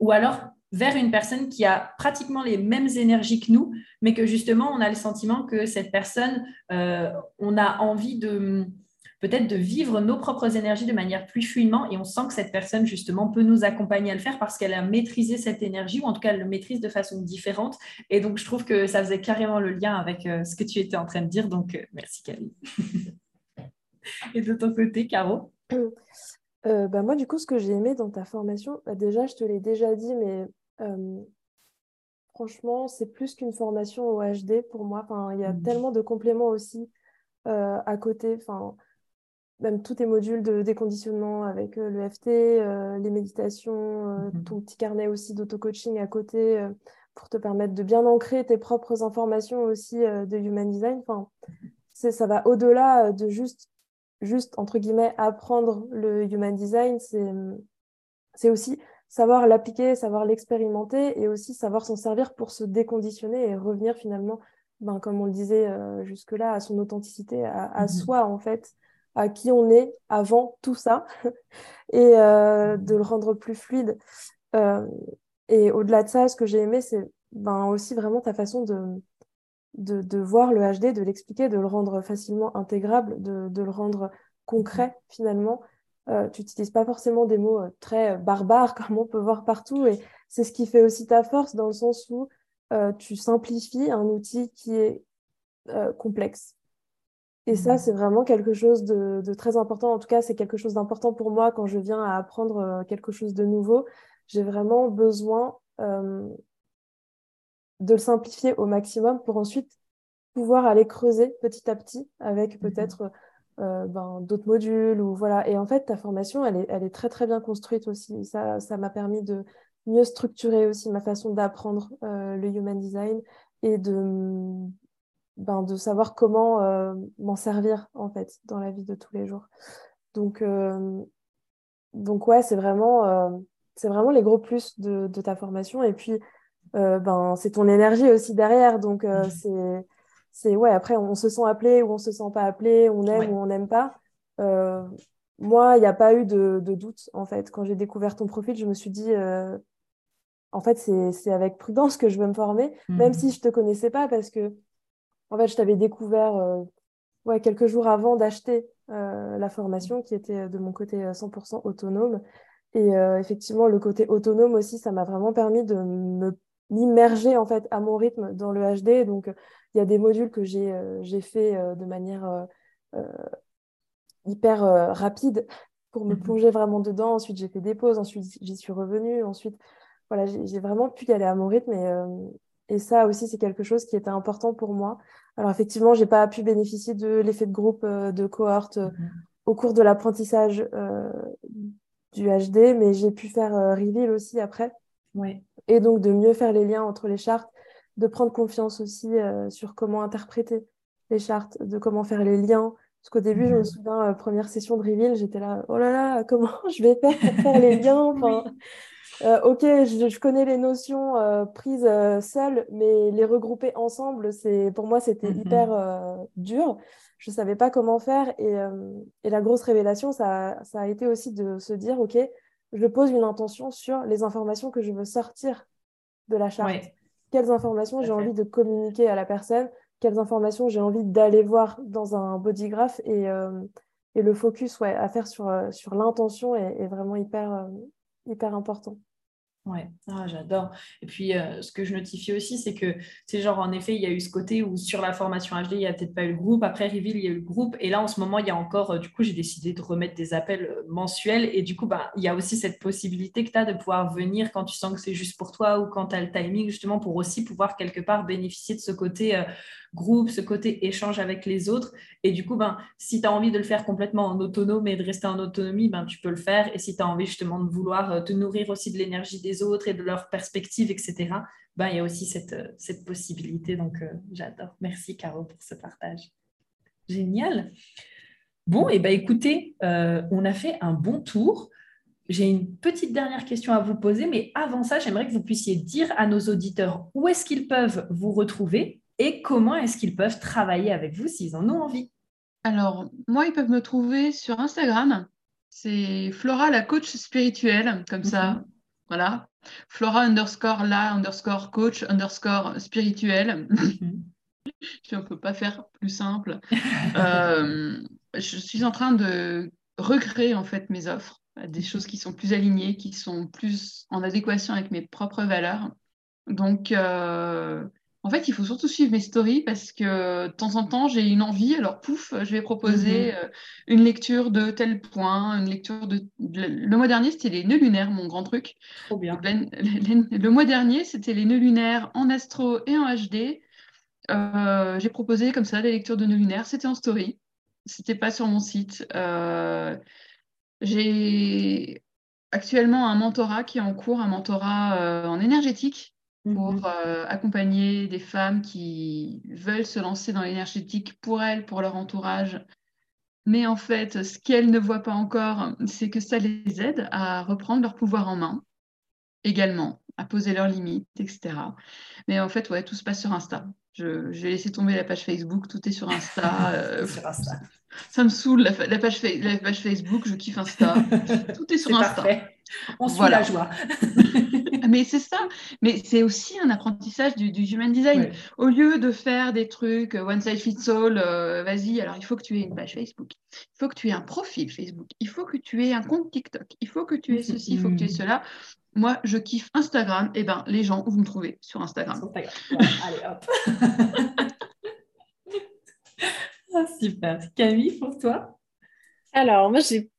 ou alors vers une personne qui a pratiquement les mêmes énergies que nous, mais que justement, on a le sentiment que cette personne, euh, on a envie de peut-être de vivre nos propres énergies de manière plus fluidement et on sent que cette personne justement peut nous accompagner à le faire parce qu'elle a maîtrisé cette énergie ou en tout cas elle le maîtrise de façon différente. Et donc je trouve que ça faisait carrément le lien avec euh, ce que tu étais en train de dire. Donc euh, merci Camille. Et de ton côté Caro? Bah moi, du coup, ce que j'ai aimé dans ta formation, bah, déjà, je te l'ai déjà dit, mais franchement, c'est plus qu'une formation au HD pour moi. Enfin, il y a mmh. tellement de compléments aussi à côté. Enfin, même tous tes modules de déconditionnement avec le FT, les méditations, mmh ton petit carnet aussi d'auto-coaching à côté pour te permettre de bien ancrer tes propres informations aussi de Human Design. Enfin, ça va au-delà de juste, juste, entre guillemets, apprendre le Human Design. C'est aussi savoir l'appliquer, savoir l'expérimenter et aussi savoir s'en servir pour se déconditionner et revenir finalement, ben, comme on le disait euh, jusque-là, à son authenticité, à, mhm. soi en fait, à qui on est avant tout ça et de le rendre plus fluide. et au-delà de ça, ce que j'ai aimé, c'est ben, aussi vraiment ta façon de, de, voir le HD, de l'expliquer, de le rendre facilement intégrable, de, le rendre concret finalement. Euh, tu n'utilises pas forcément des mots euh, très euh, barbares comme on peut voir partout et c'est ce qui fait aussi ta force dans le sens où tu simplifies un outil qui est complexe. Et ça, mmh. c'est vraiment quelque chose de, de, très important. En tout cas, c'est quelque chose d'important pour moi quand je viens à apprendre quelque chose de nouveau. J'ai vraiment besoin de le simplifier au maximum pour ensuite pouvoir aller creuser petit à petit avec mhm. peut-être euh, ben, d'autres modules ou voilà. Et en fait, ta formation, elle est, elle est très très bien construite aussi. Ça, ça m'a permis de mieux structurer aussi ma façon d'apprendre euh, le human design et de, ben, de savoir comment euh, m'en servir en fait dans la vie de tous les jours. Donc, donc ouais, c'est vraiment, c'est vraiment les gros plus de, de ta formation. Et puis, ben, c'est ton énergie aussi derrière. Donc, mhm. c'est, c'est, ouais, après, on se sent appelé ou on se sent pas appelé, on aime ou on n'aime pas. Euh, moi, il n'y a pas eu de, de, doute, en fait. Quand j'ai découvert ton profil, je me suis dit, en fait, c'est, avec prudence que je veux me former, même mhm. si je te connaissais pas, parce que, en fait, je t'avais découvert ouais, quelques jours avant d'acheter la formation, qui était de mon côté 100% autonome. Et effectivement, le côté autonome aussi, ça m'a vraiment permis de me m'immerger en fait à mon rythme dans le HD. Donc, il y a des modules que j'ai euh, j'ai fait euh, de manière euh, hyper rapide pour me mhm. plonger vraiment dedans. Ensuite, j'ai fait des pauses. Ensuite, j'y suis revenue. Ensuite, voilà, j'ai vraiment pu y aller à mon rythme. Et, et ça aussi, c'est quelque chose qui était important pour moi. Alors, effectivement, j'ai pas pu bénéficier de l'effet de groupe, de cohorte mhm. au cours de l'apprentissage du HD, mais j'ai pu faire reveal aussi après. Ouais. Et donc de mieux faire les liens entre les chartes, de prendre confiance aussi euh, sur comment interpréter les chartes, de comment faire les liens. Parce qu'au début, je me mhm. souviens, euh, première session de reveal, j'étais là, oh là là, comment je vais faire pour faire les liens? Enfin, euh, Ok, je, connais les notions prises seules, mais les regrouper ensemble, pour moi, c'était mhm. hyper dur. Je ne savais pas comment faire. Et, et la grosse révélation, ça, ça, a été aussi de se dire, ok, je pose une intention sur les informations que je veux sortir de la charte. Quelles informations j'ai envie de communiquer à la personne, quelles informations j'ai envie d'aller voir dans un bodygraph? Et, euh, et le focus ouais, à faire sur, euh, sur l'intention est, vraiment hyper, euh, hyper important. Ouais, ah, j'adore. Et puis, euh, ce que je notifie aussi, c'est que, c'est genre, en effet, il y a eu ce côté où sur la formation HD, il n'y a peut-être pas eu le groupe. Après Reveal, il y a eu le groupe. Et là, en ce moment, il y a encore, euh, du coup, j'ai décidé de remettre des appels euh, mensuels. Et du coup, bah, il y a aussi cette possibilité que tu as de pouvoir venir quand tu sens que c'est juste pour toi ou quand tu as le timing, justement, pour aussi pouvoir quelque part bénéficier de ce côté groupe, ce côté échange avec les autres. Et du coup, ben, si tu as envie de le faire complètement en autonome et de rester en autonomie, ben, tu peux le faire. Et si tu as envie justement de vouloir te nourrir aussi de l'énergie des autres et de leurs perspectives, etc., ben, il y a aussi cette, euh, cette possibilité. Donc, euh, j'adore. Merci, Caro, pour ce partage. Génial. Bon, et eh ben, écoutez, on a fait un bon tour. J'ai une petite dernière question à vous poser, mais avant ça, j'aimerais que vous puissiez dire à nos auditeurs où est-ce qu'ils peuvent vous retrouver et comment est-ce qu'ils peuvent travailler avec vous s'ils en ont envie Alors, moi, ils peuvent me trouver sur Instagram. C'est Flora, la coach spirituelle, comme ça. Voilà. Flora underscore la underscore coach underscore spirituelle. Mhm. on ne peut pas faire plus simple. Euh, je suis en train de recréer en fait mes offres, des choses qui sont plus alignées, qui sont plus en adéquation avec mes propres valeurs. Donc, euh, en fait, il faut surtout suivre mes stories parce que de temps en temps, j'ai une envie. Alors, pouf, je vais proposer mhm. euh, une lecture de tel point, une lecture de. Le mois dernier, c'était les nœuds lunaires, mon grand truc. Trop bien. Le, mois dernier, c'était les nœuds lunaires en astro et en HD. Euh, j'ai proposé comme ça des lectures de nœuds lunaires. C'était en story. C'était pas sur mon site. Euh, j'ai actuellement un mentorat qui est en cours, un mentorat en énergétique pour mhm. euh, accompagner des femmes qui veulent se lancer dans l'énergétique pour elles, pour leur entourage. Mais en fait, ce qu'elles ne voient pas encore, c'est que ça les aide à reprendre leur pouvoir en main. également, à poser leurs limites, etc. Mais en fait, ouais, tout se passe sur Insta. Je, j'ai laissé tomber la page Facebook, tout est sur Insta. Euh, ça me saoule, la, page, la, page, Facebook, je kiffe Insta. Tout est sur Insta. On suit la joie. mais c'est ça. Mais c'est aussi un apprentissage du, human design. Au lieu de faire des trucs euh, one size fits all, euh, vas-y, alors il faut que tu aies une page Facebook. Il faut que tu aies un profil Facebook. Il faut que tu aies un compte TikTok. Il faut que tu aies ceci, il faut que tu aies cela. Moi, je kiffe Instagram. Et eh ben, les gens, où vous me trouvez Sur Instagram. allez, hop. Ah, super. Camille, pour toi? Alors, moi, j'ai,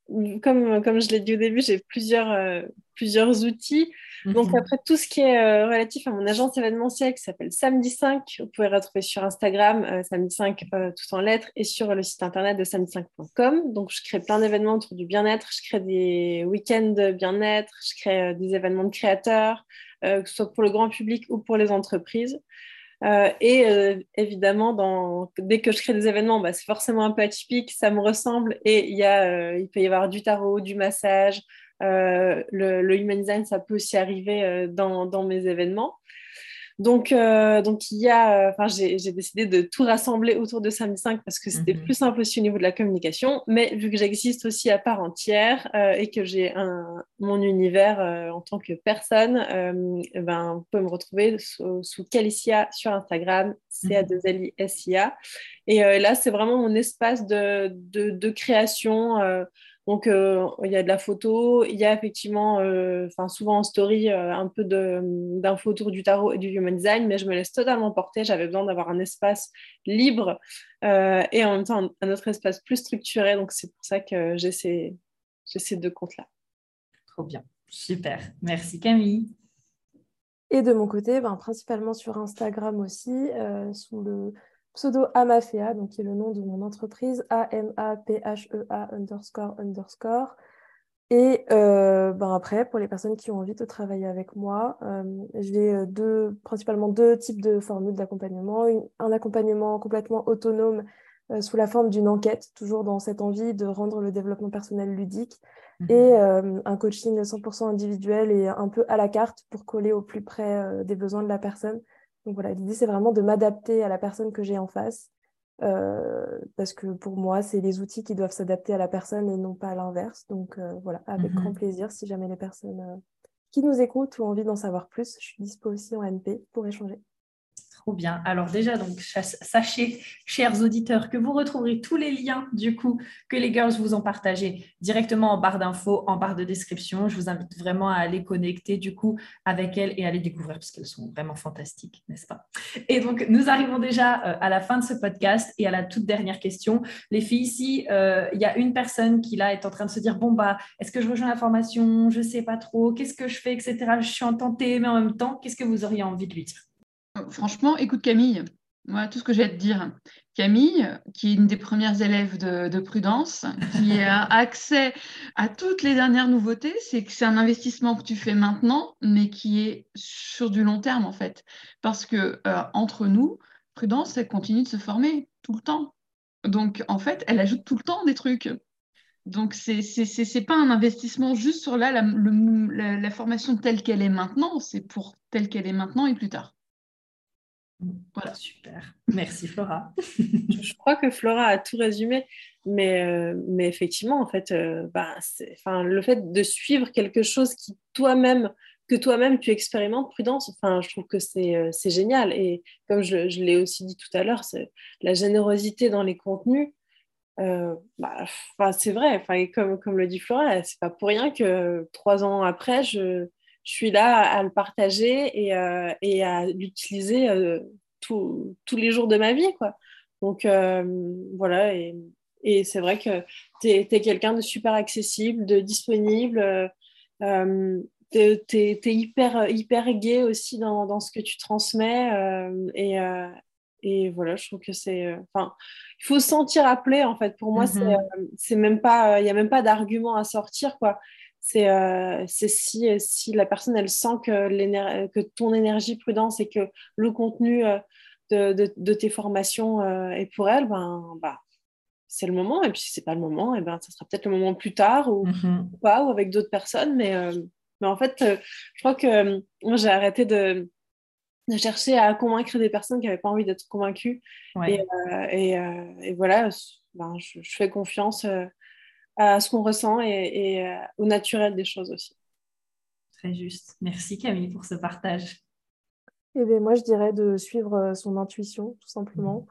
comme, comme je l'ai dit au début, j'ai plusieurs, euh, plusieurs outils. Donc, mhm. après, tout ce qui est euh, relatif à mon agence événementielle qui s'appelle Samedi 5, vous pouvez retrouver sur Instagram, euh, Samedi 5 tout en lettres, et sur le site internet de samedi5.com. Donc, je crée plein d'événements autour du bien-être. Je crée des week-ends de bien-être. Je crée des événements de créateurs, que ce soit pour le grand public ou pour les entreprises. Euh, et euh, évidemment, dans, dès que je crée des événements, bah, c'est forcément un peu atypique, ça me ressemble et il, y a, euh, il peut y avoir du tarot, du massage. le, human design, ça peut aussi arriver dans mes événements. Donc, euh, donc il y a, enfin, j'ai décidé de tout rassembler autour de Samedi 5 parce que c'était mhm. plus simple aussi au niveau de la communication. Mais vu que j'existe aussi à part entière euh, et que j'ai mon univers euh, en tant que personne, ben, vous pouvez me retrouver sous, sous Calicia sur Instagram, c a 2 l i s i a Et là, c'est vraiment mon espace de, de, de création donc, euh, il y a de la photo, il y a effectivement, euh, enfin souvent en story, euh, un peu d'infos autour du tarot et du human design, mais je me laisse totalement porter. J'avais besoin d'avoir un espace libre et en même temps un, autre espace plus structuré. Donc, c'est pour ça que j'ai ces, ces deux comptes-là. Trop bien, super. Merci Camille. Et de mon côté, ben, principalement sur Instagram aussi, sous le pseudo Amafea, donc qui est le nom de mon entreprise, A-M-A-P-H-E-A e underscore underscore. Et euh, ben après, pour les personnes qui ont envie de travailler avec moi, euh, j'ai euh, deux, principalement deux types de formules d'accompagnement. Un accompagnement complètement autonome sous la forme d'une enquête, toujours dans cette envie de rendre le développement personnel ludique, mhm. et un coaching 100% individuel et un peu à la carte pour coller au plus près des besoins de la personne. Donc voilà, l'idée, c'est vraiment de m'adapter à la personne que j'ai en face. Euh, parce que pour moi, c'est les outils qui doivent s'adapter à la personne et non pas à l'inverse. Donc euh, voilà, avec grand mhm. plaisir, si jamais les personnes euh, qui nous écoutent ont envie d'en savoir plus, je suis dispo aussi en MP pour échanger. Bien. Alors déjà, donc, sachez, chers auditeurs, que vous retrouverez tous les liens du coup que les girls vous ont partagés directement en barre d'infos, en barre de description. Je vous invite vraiment à aller connecter du coup avec elles et à les découvrir parce qu'elles sont vraiment fantastiques, n'est-ce pas? Et donc, nous arrivons déjà euh, à la fin de ce podcast et à la toute dernière question. Les filles, ici, euh, il y a une personne qui là est en train de se dire, bon, bah, est-ce que je rejoins la formation? Je ne sais pas trop, qu'est-ce que je fais, etc. Je suis en tentée, mais en même temps, qu'est-ce que vous auriez envie de lui dire? Franchement, écoute Camille, voilà tout ce que j'ai à te dire. Camille, qui est une des premières élèves de, Prudence, qui a accès à toutes les dernières nouveautés, c'est que c'est un investissement que tu fais maintenant, mais qui est sur du long terme en fait. Parce que euh, entre nous, Prudence, elle continue de se former tout le temps. Donc en fait, elle ajoute tout le temps des trucs. Donc, ce n'est pas un investissement juste sur là, la formation telle qu'elle est maintenant, c'est pour telle qu'elle est maintenant et plus tard. Voilà, super. Merci Flora. je crois que Flora a tout résumé, mais, euh, mais effectivement, en fait, euh, bah, le fait de suivre quelque chose qui toi-même, que toi-même tu expérimentes, prudence, enfin, je trouve que c'est euh, génial. Et comme je, je l'ai aussi dit tout à l'heure, la générosité dans les contenus. Bah, c'est vrai, comme, comme le dit Flora, c'est pas pour rien que trois ans après, je, je suis là à le partager et, euh, et à l'utiliser euh, tous les jours de ma vie. Quoi. Donc euh, voilà, et, et c'est vrai que tu es, quelqu'un de super accessible, de disponible. tu es, hyper, hyper gai aussi dans, dans, ce que tu transmets. et, et voilà, je trouve que c'est. Enfin, il faut se sentir appelé, en fait. Pour moi, mm-hmm. c'est même pas. Il n'y a même pas d'argument à sortir, quoi c'est euh, si, si la personne elle sent que, que ton énergie prudence et que le contenu euh, de, de, tes formations euh, est pour elle, ben, bah, c'est le moment. Et puis si c'est pas le moment, et ben, ça sera peut-être le moment plus tard ou, mm-hmm. pas, ou avec d'autres personnes. Mais Mais en fait, je crois que moi, j'ai arrêté de, de, chercher à convaincre des personnes qui n'avaient pas envie d'être convaincues. Et, et, voilà, ben, je, je, fais confiance à ce qu'on ressent et, au naturel des choses aussi. Très juste. Merci Camille pour ce partage. Eh bien, moi, je dirais de suivre euh, son intuition, tout simplement.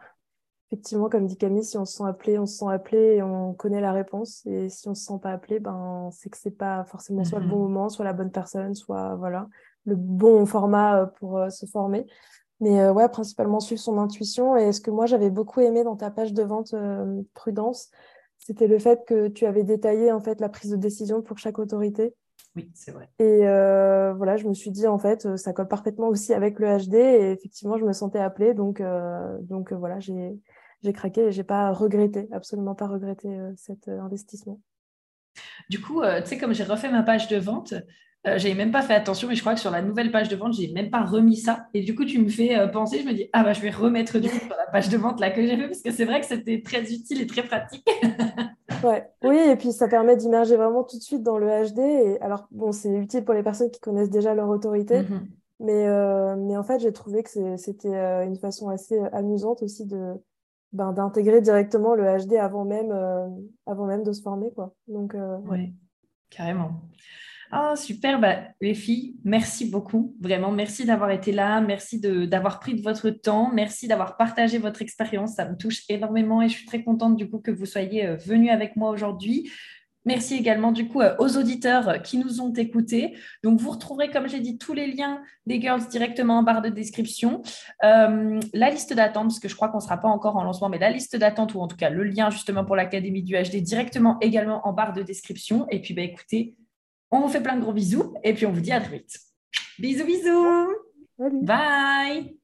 Effectivement, comme dit Camille, si on se sent appelé, on se sent appelé et on connaît la réponse. Et si on ne se sent pas appelé, ben, c'est que ce n'est pas forcément soit le bon mhm. moment, soit la bonne personne, soit voilà, le bon format euh, pour euh, se former. Mais ouais, principalement suivre son intuition. Et ce que moi, j'avais beaucoup aimé dans ta page de vente Prudence, c'était le fait que tu avais détaillé en fait la prise de décision pour chaque autorité. Oui, c'est vrai. Et euh, voilà, je me suis dit, en fait, ça colle parfaitement aussi avec le HD. Et effectivement, je me sentais appelée. Donc, euh, donc voilà, j'ai, j'ai craqué et j'ai pas regretté, absolument pas regretté euh, cet investissement. Du coup, tu sais, comme j'ai refait ma page de vente, euh, j'avais même pas fait attention, mais je crois que sur la nouvelle page de vente, j'ai même pas remis ça. Et du coup, tu me fais penser, je me dis, ah bah je vais remettre du coup sur la page de vente là que j'ai fait, parce que c'est vrai que c'était très utile et très pratique. Ouais. Oui, et puis ça permet d'immerger vraiment tout de suite dans le HD. Et alors, bon, c'est utile pour les personnes qui connaissent déjà leur autorité, mhm. mais, euh, mais en fait, j'ai trouvé que c'était euh, une façon assez euh, amusante aussi de ben, d'intégrer directement le HD avant même, avant même de se former. Quoi. Donc, Oui, carrément. Ah, super, bah, les filles, merci beaucoup. Vraiment, merci d'avoir été là. Merci d'avoir pris de votre temps. Merci d'avoir partagé votre expérience. Ça me touche énormément et je suis très contente du coup que vous soyez euh, venus avec moi aujourd'hui. Merci également du coup euh, aux auditeurs qui nous ont écoutés. Donc vous retrouverez, comme j'ai dit, tous les liens des girls directement en barre de description. Euh, la liste d'attente, parce que je crois qu'on ne sera pas encore en lancement, mais la liste d'attente ou en tout cas le lien justement pour l'Académie du HD directement également en barre de description. Et puis bah, écoutez, on vous fait plein de gros bisous et puis on vous dit à très vite. Bisous, bisous. Bye.